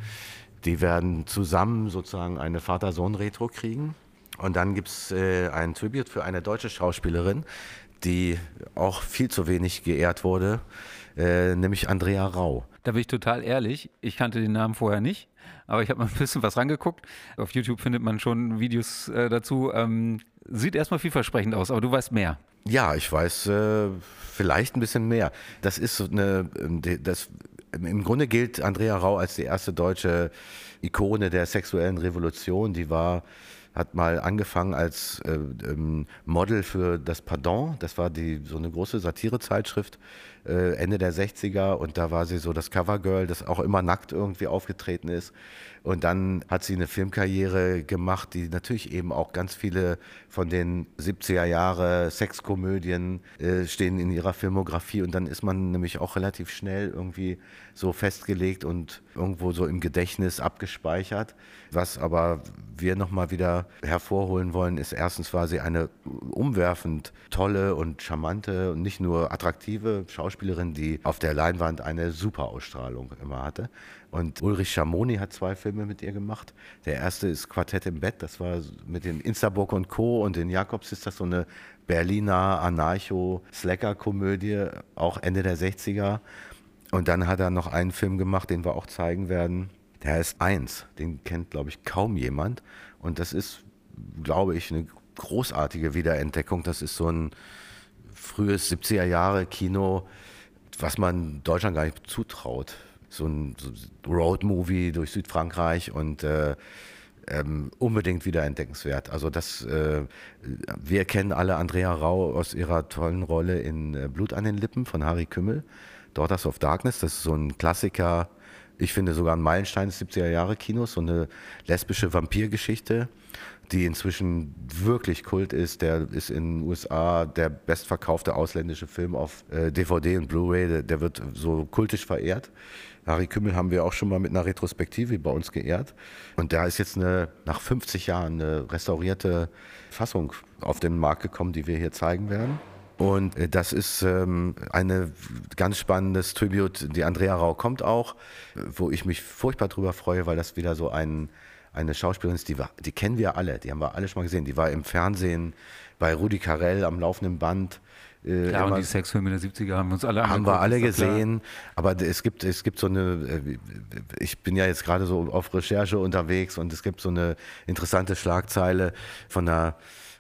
die werden zusammen sozusagen eine Vater-Sohn-Retro kriegen. Und dann gibt es äh, ein Tribute für eine deutsche Schauspielerin, die auch viel zu wenig geehrt wurde, äh, nämlich Andrea Rau. Da bin ich total ehrlich, ich kannte den Namen vorher nicht, aber ich habe mal ein bisschen was rangeguckt. Auf YouTube findet man schon Videos äh, dazu. Ähm, sieht erstmal vielversprechend aus, aber du weißt mehr. Ja, ich weiß äh, vielleicht ein bisschen mehr. Das ist eine, ähm, das, im Grunde gilt Andrea Rau als die erste deutsche Ikone der sexuellen Revolution. Die war hat mal angefangen als äh, ähm, Model für das Pardon. Das war die, so eine große Satirezeitschrift äh, Ende der 60er und da war sie so das Covergirl, das auch immer nackt irgendwie aufgetreten ist. Und dann hat sie eine Filmkarriere gemacht, die natürlich eben auch ganz viele von den 70er Jahre Sexkomödien äh, stehen in ihrer Filmografie. Und dann ist man nämlich auch relativ schnell irgendwie so festgelegt und irgendwo so im Gedächtnis abgespeichert. Was aber wir nochmal wieder hervorholen wollen, ist erstens war sie eine umwerfend tolle und charmante und nicht nur attraktive Schauspielerin, die auf der Leinwand eine super Ausstrahlung immer hatte. Und Ulrich Schamoni hat zwei Filme mit ihr gemacht. Der erste ist Quartett im Bett, das war mit den Instaburg und Co. und den Jakobs ist das so eine Berliner Anarcho-Slacker-Komödie, auch Ende der 60er. Und dann hat er noch einen Film gemacht, den wir auch zeigen werden. Der heißt Eins. Den kennt, glaube ich, kaum jemand. Und das ist, glaube ich, eine großartige Wiederentdeckung. Das ist so ein frühes 70er Jahre Kino, was man Deutschland gar nicht zutraut so ein Road-Movie durch Südfrankreich und äh, ähm, unbedingt wiederentdeckenswert. Also das, äh, wir kennen alle Andrea Rau aus ihrer tollen Rolle in äh, Blut an den Lippen von Harry Kümmel, Daughters of Darkness. Das ist so ein Klassiker, ich finde sogar ein Meilenstein des 70er Jahre Kinos, so eine lesbische Vampirgeschichte, die inzwischen wirklich Kult ist. Der ist in den USA der bestverkaufte ausländische Film auf äh, DVD und Blu-ray. Der, der wird so kultisch verehrt. Harry Kümmel haben wir auch schon mal mit einer Retrospektive bei uns geehrt. Und da ist jetzt eine, nach 50 Jahren eine restaurierte Fassung auf den Markt gekommen, die wir hier zeigen werden. Und äh, das ist ähm, ein ganz spannendes Tribute. Die Andrea Rau kommt auch, wo ich mich furchtbar drüber freue, weil das wieder so ein, eine Schauspielerin ist, die, die kennen wir alle, die haben wir alle schon mal gesehen. Die war im Fernsehen bei Rudi Carell am laufenden Band. Äh, klar, und die Sexfilme der 70er haben wir uns alle Haben wir alle gesehen, aber es gibt, es gibt so eine, äh, ich bin ja jetzt gerade so auf Recherche unterwegs und es gibt so eine interessante Schlagzeile von einer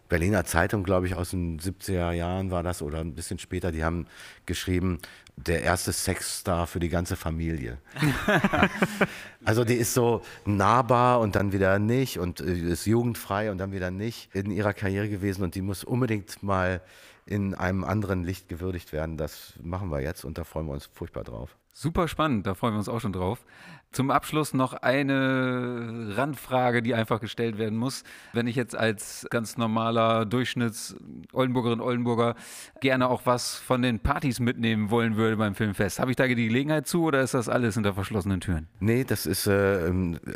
Berliner Zeitung, glaube ich, aus den 70er Jahren war das oder ein bisschen später, die haben geschrieben, der erste Sexstar für die ganze Familie. also die ist so nahbar und dann wieder nicht und äh, ist jugendfrei und dann wieder nicht in ihrer Karriere gewesen und die muss unbedingt mal in einem anderen Licht gewürdigt werden. Das machen wir jetzt und da freuen wir uns furchtbar drauf. Super spannend, da freuen wir uns auch schon drauf. Zum Abschluss noch eine Randfrage, die einfach gestellt werden muss. Wenn ich jetzt als ganz normaler Durchschnitts-Oldenburgerin, Oldenburger gerne auch was von den Partys mitnehmen wollen würde beim Filmfest, habe ich da die Gelegenheit zu oder ist das alles hinter verschlossenen Türen? Nee, das ist äh,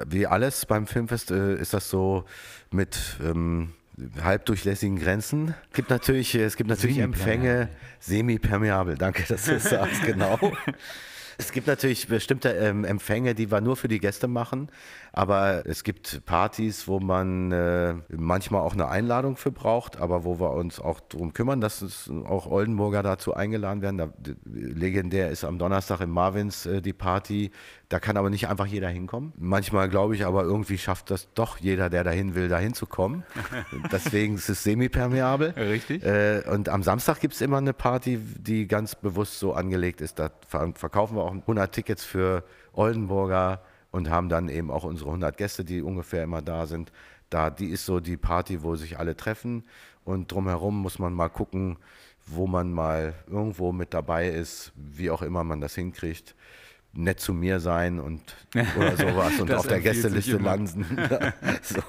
wie alles beim Filmfest, äh, ist das so mit. Ähm halbdurchlässigen Grenzen. Es gibt natürlich, es gibt natürlich Empfänge, semi-permeabel, danke, dass du es sagst, genau. Es gibt natürlich bestimmte ähm, Empfänge, die wir nur für die Gäste machen, aber es gibt Partys, wo man äh, manchmal auch eine Einladung für braucht, aber wo wir uns auch darum kümmern, dass es auch Oldenburger dazu eingeladen werden. Da, legendär ist am Donnerstag im Marvins äh, die Party da kann aber nicht einfach jeder hinkommen. Manchmal glaube ich aber, irgendwie schafft das doch jeder, der dahin will, dahin zu kommen. Deswegen ist es semipermeabel. Richtig. Äh, und am Samstag gibt es immer eine Party, die ganz bewusst so angelegt ist. Da verkaufen wir auch 100 Tickets für Oldenburger und haben dann eben auch unsere 100 Gäste, die ungefähr immer da sind. Da, die ist so die Party, wo sich alle treffen. Und drumherum muss man mal gucken, wo man mal irgendwo mit dabei ist, wie auch immer man das hinkriegt nett zu mir sein und oder sowas und auf der Gästeliste landen. so,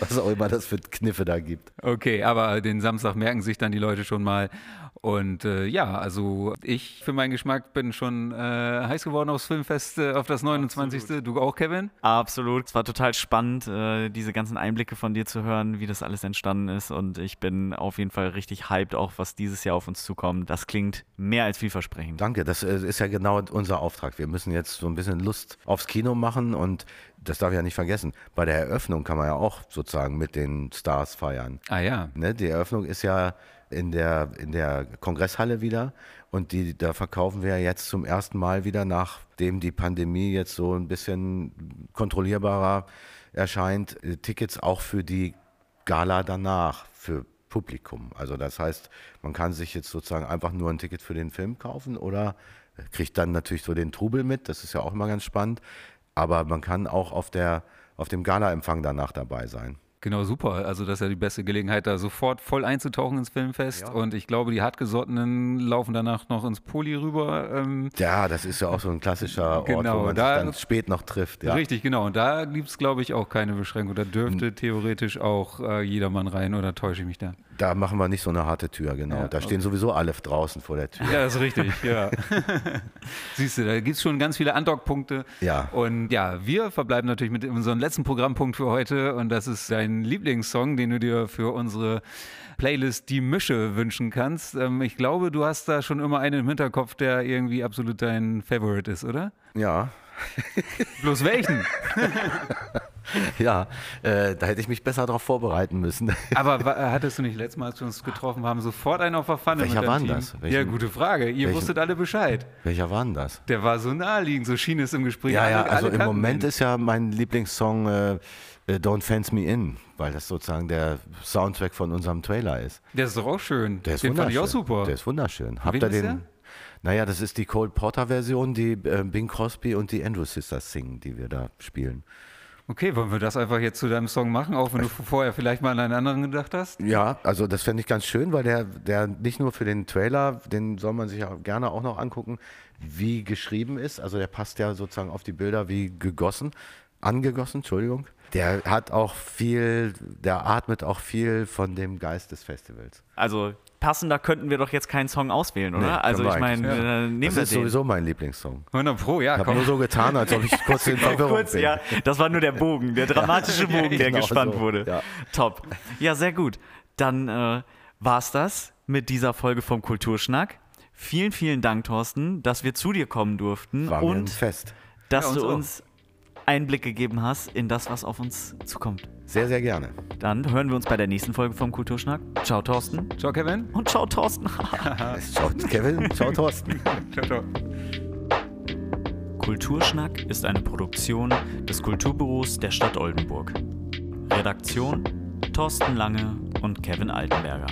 was auch immer das für Kniffe da gibt. Okay, aber den Samstag merken sich dann die Leute schon mal. Und äh, ja, also ich für meinen Geschmack bin schon äh, heiß geworden aufs Filmfest, äh, auf das 29. Absolut. Du auch, Kevin? Absolut. Es war total spannend, äh, diese ganzen Einblicke von dir zu hören, wie das alles entstanden ist. Und ich bin auf jeden Fall richtig hyped, auch was dieses Jahr auf uns zukommt. Das klingt mehr als vielversprechend. Danke, das äh, ist ja genau unser Auftrag. Wir müssen jetzt so ein bisschen Lust aufs Kino machen und das darf ich ja nicht vergessen. Bei der Eröffnung kann man ja auch sozusagen mit den Stars feiern. Ah ja. Ne? Die Eröffnung ist ja in der, in der Kongresshalle wieder. Und die, da verkaufen wir jetzt zum ersten Mal wieder, nachdem die Pandemie jetzt so ein bisschen kontrollierbarer erscheint, Tickets auch für die Gala danach, für Publikum. Also das heißt, man kann sich jetzt sozusagen einfach nur ein Ticket für den Film kaufen oder kriegt dann natürlich so den Trubel mit, das ist ja auch immer ganz spannend. Aber man kann auch auf, der, auf dem Gala-Empfang danach dabei sein. Genau, super. Also das ist ja die beste Gelegenheit, da sofort voll einzutauchen ins Filmfest. Ja. Und ich glaube, die Hartgesottenen laufen danach noch ins Poli rüber. Ähm ja, das ist ja auch so ein klassischer Ort, genau, wo man da, sich dann spät noch trifft. Ja. Richtig, genau. Und da gibt es, glaube ich, auch keine Beschränkung. Da dürfte hm. theoretisch auch äh, jedermann rein oder täusche ich mich da? Da machen wir nicht so eine harte Tür, genau. Ja, da stehen okay. sowieso alle draußen vor der Tür. Ja, das ist richtig, ja. Siehst du, da gibt es schon ganz viele Andockpunkte. Ja. Und ja, wir verbleiben natürlich mit unserem letzten Programmpunkt für heute und das ist dein Lieblingssong, den du dir für unsere Playlist Die Mische wünschen kannst. Ähm, ich glaube, du hast da schon immer einen im Hinterkopf, der irgendwie absolut dein Favorite ist, oder? Ja. Bloß welchen? ja, äh, da hätte ich mich besser darauf vorbereiten müssen. Aber hattest du nicht letztes Mal, als wir uns getroffen haben, sofort einen auf der Pfanne? Welcher war das? Welchen, ja, gute Frage. Ihr welchen, wusstet alle Bescheid. Welcher war denn das? Der war so naheliegend, so schien es im Gespräch. Ja, ja, also im Moment ihn. ist ja mein Lieblingssong äh, äh, Don't Fence Me In, weil das sozusagen der Soundtrack von unserem Trailer ist. Der ist doch auch schön. Der ist den fand ich auch super. Der ist wunderschön. Habt ihr den? Der? Naja, das ist die Cole Porter Version, die äh, Bing Crosby und die Andrew Sisters singen, die wir da spielen. Okay, wollen wir das einfach jetzt zu deinem Song machen, auch wenn du vorher vielleicht mal an einen anderen gedacht hast? Ja, also das fände ich ganz schön, weil der, der nicht nur für den Trailer, den soll man sich ja gerne auch noch angucken, wie geschrieben ist. Also der passt ja sozusagen auf die Bilder wie gegossen, angegossen, Entschuldigung. Der hat auch viel, der atmet auch viel von dem Geist des Festivals. Also passender könnten wir doch jetzt keinen Song auswählen, oder? Nee, also ich meine, ja. äh, nehmen das ist den. sowieso mein Lieblingssong. 100 Pro, ja. Ich habe nur so getan, als ob ich kurz in Verwirrung kurz, bin. Ja, das war nur der Bogen, der dramatische Bogen, der genau gespannt so. wurde. Ja. Top. Ja, sehr gut. Dann äh, war's das mit dieser Folge vom Kulturschnack. Vielen, vielen Dank, Thorsten, dass wir zu dir kommen durften war und fest. dass ja, du uns Einblick gegeben hast in das, was auf uns zukommt. Sehr, sehr gerne. Dann hören wir uns bei der nächsten Folge vom Kulturschnack. Ciao, Thorsten. Ciao, Kevin. Und ciao, Thorsten. ciao, Kevin. Ciao, Thorsten. ciao, ciao. Kulturschnack ist eine Produktion des Kulturbüros der Stadt Oldenburg. Redaktion Thorsten Lange und Kevin Altenberger.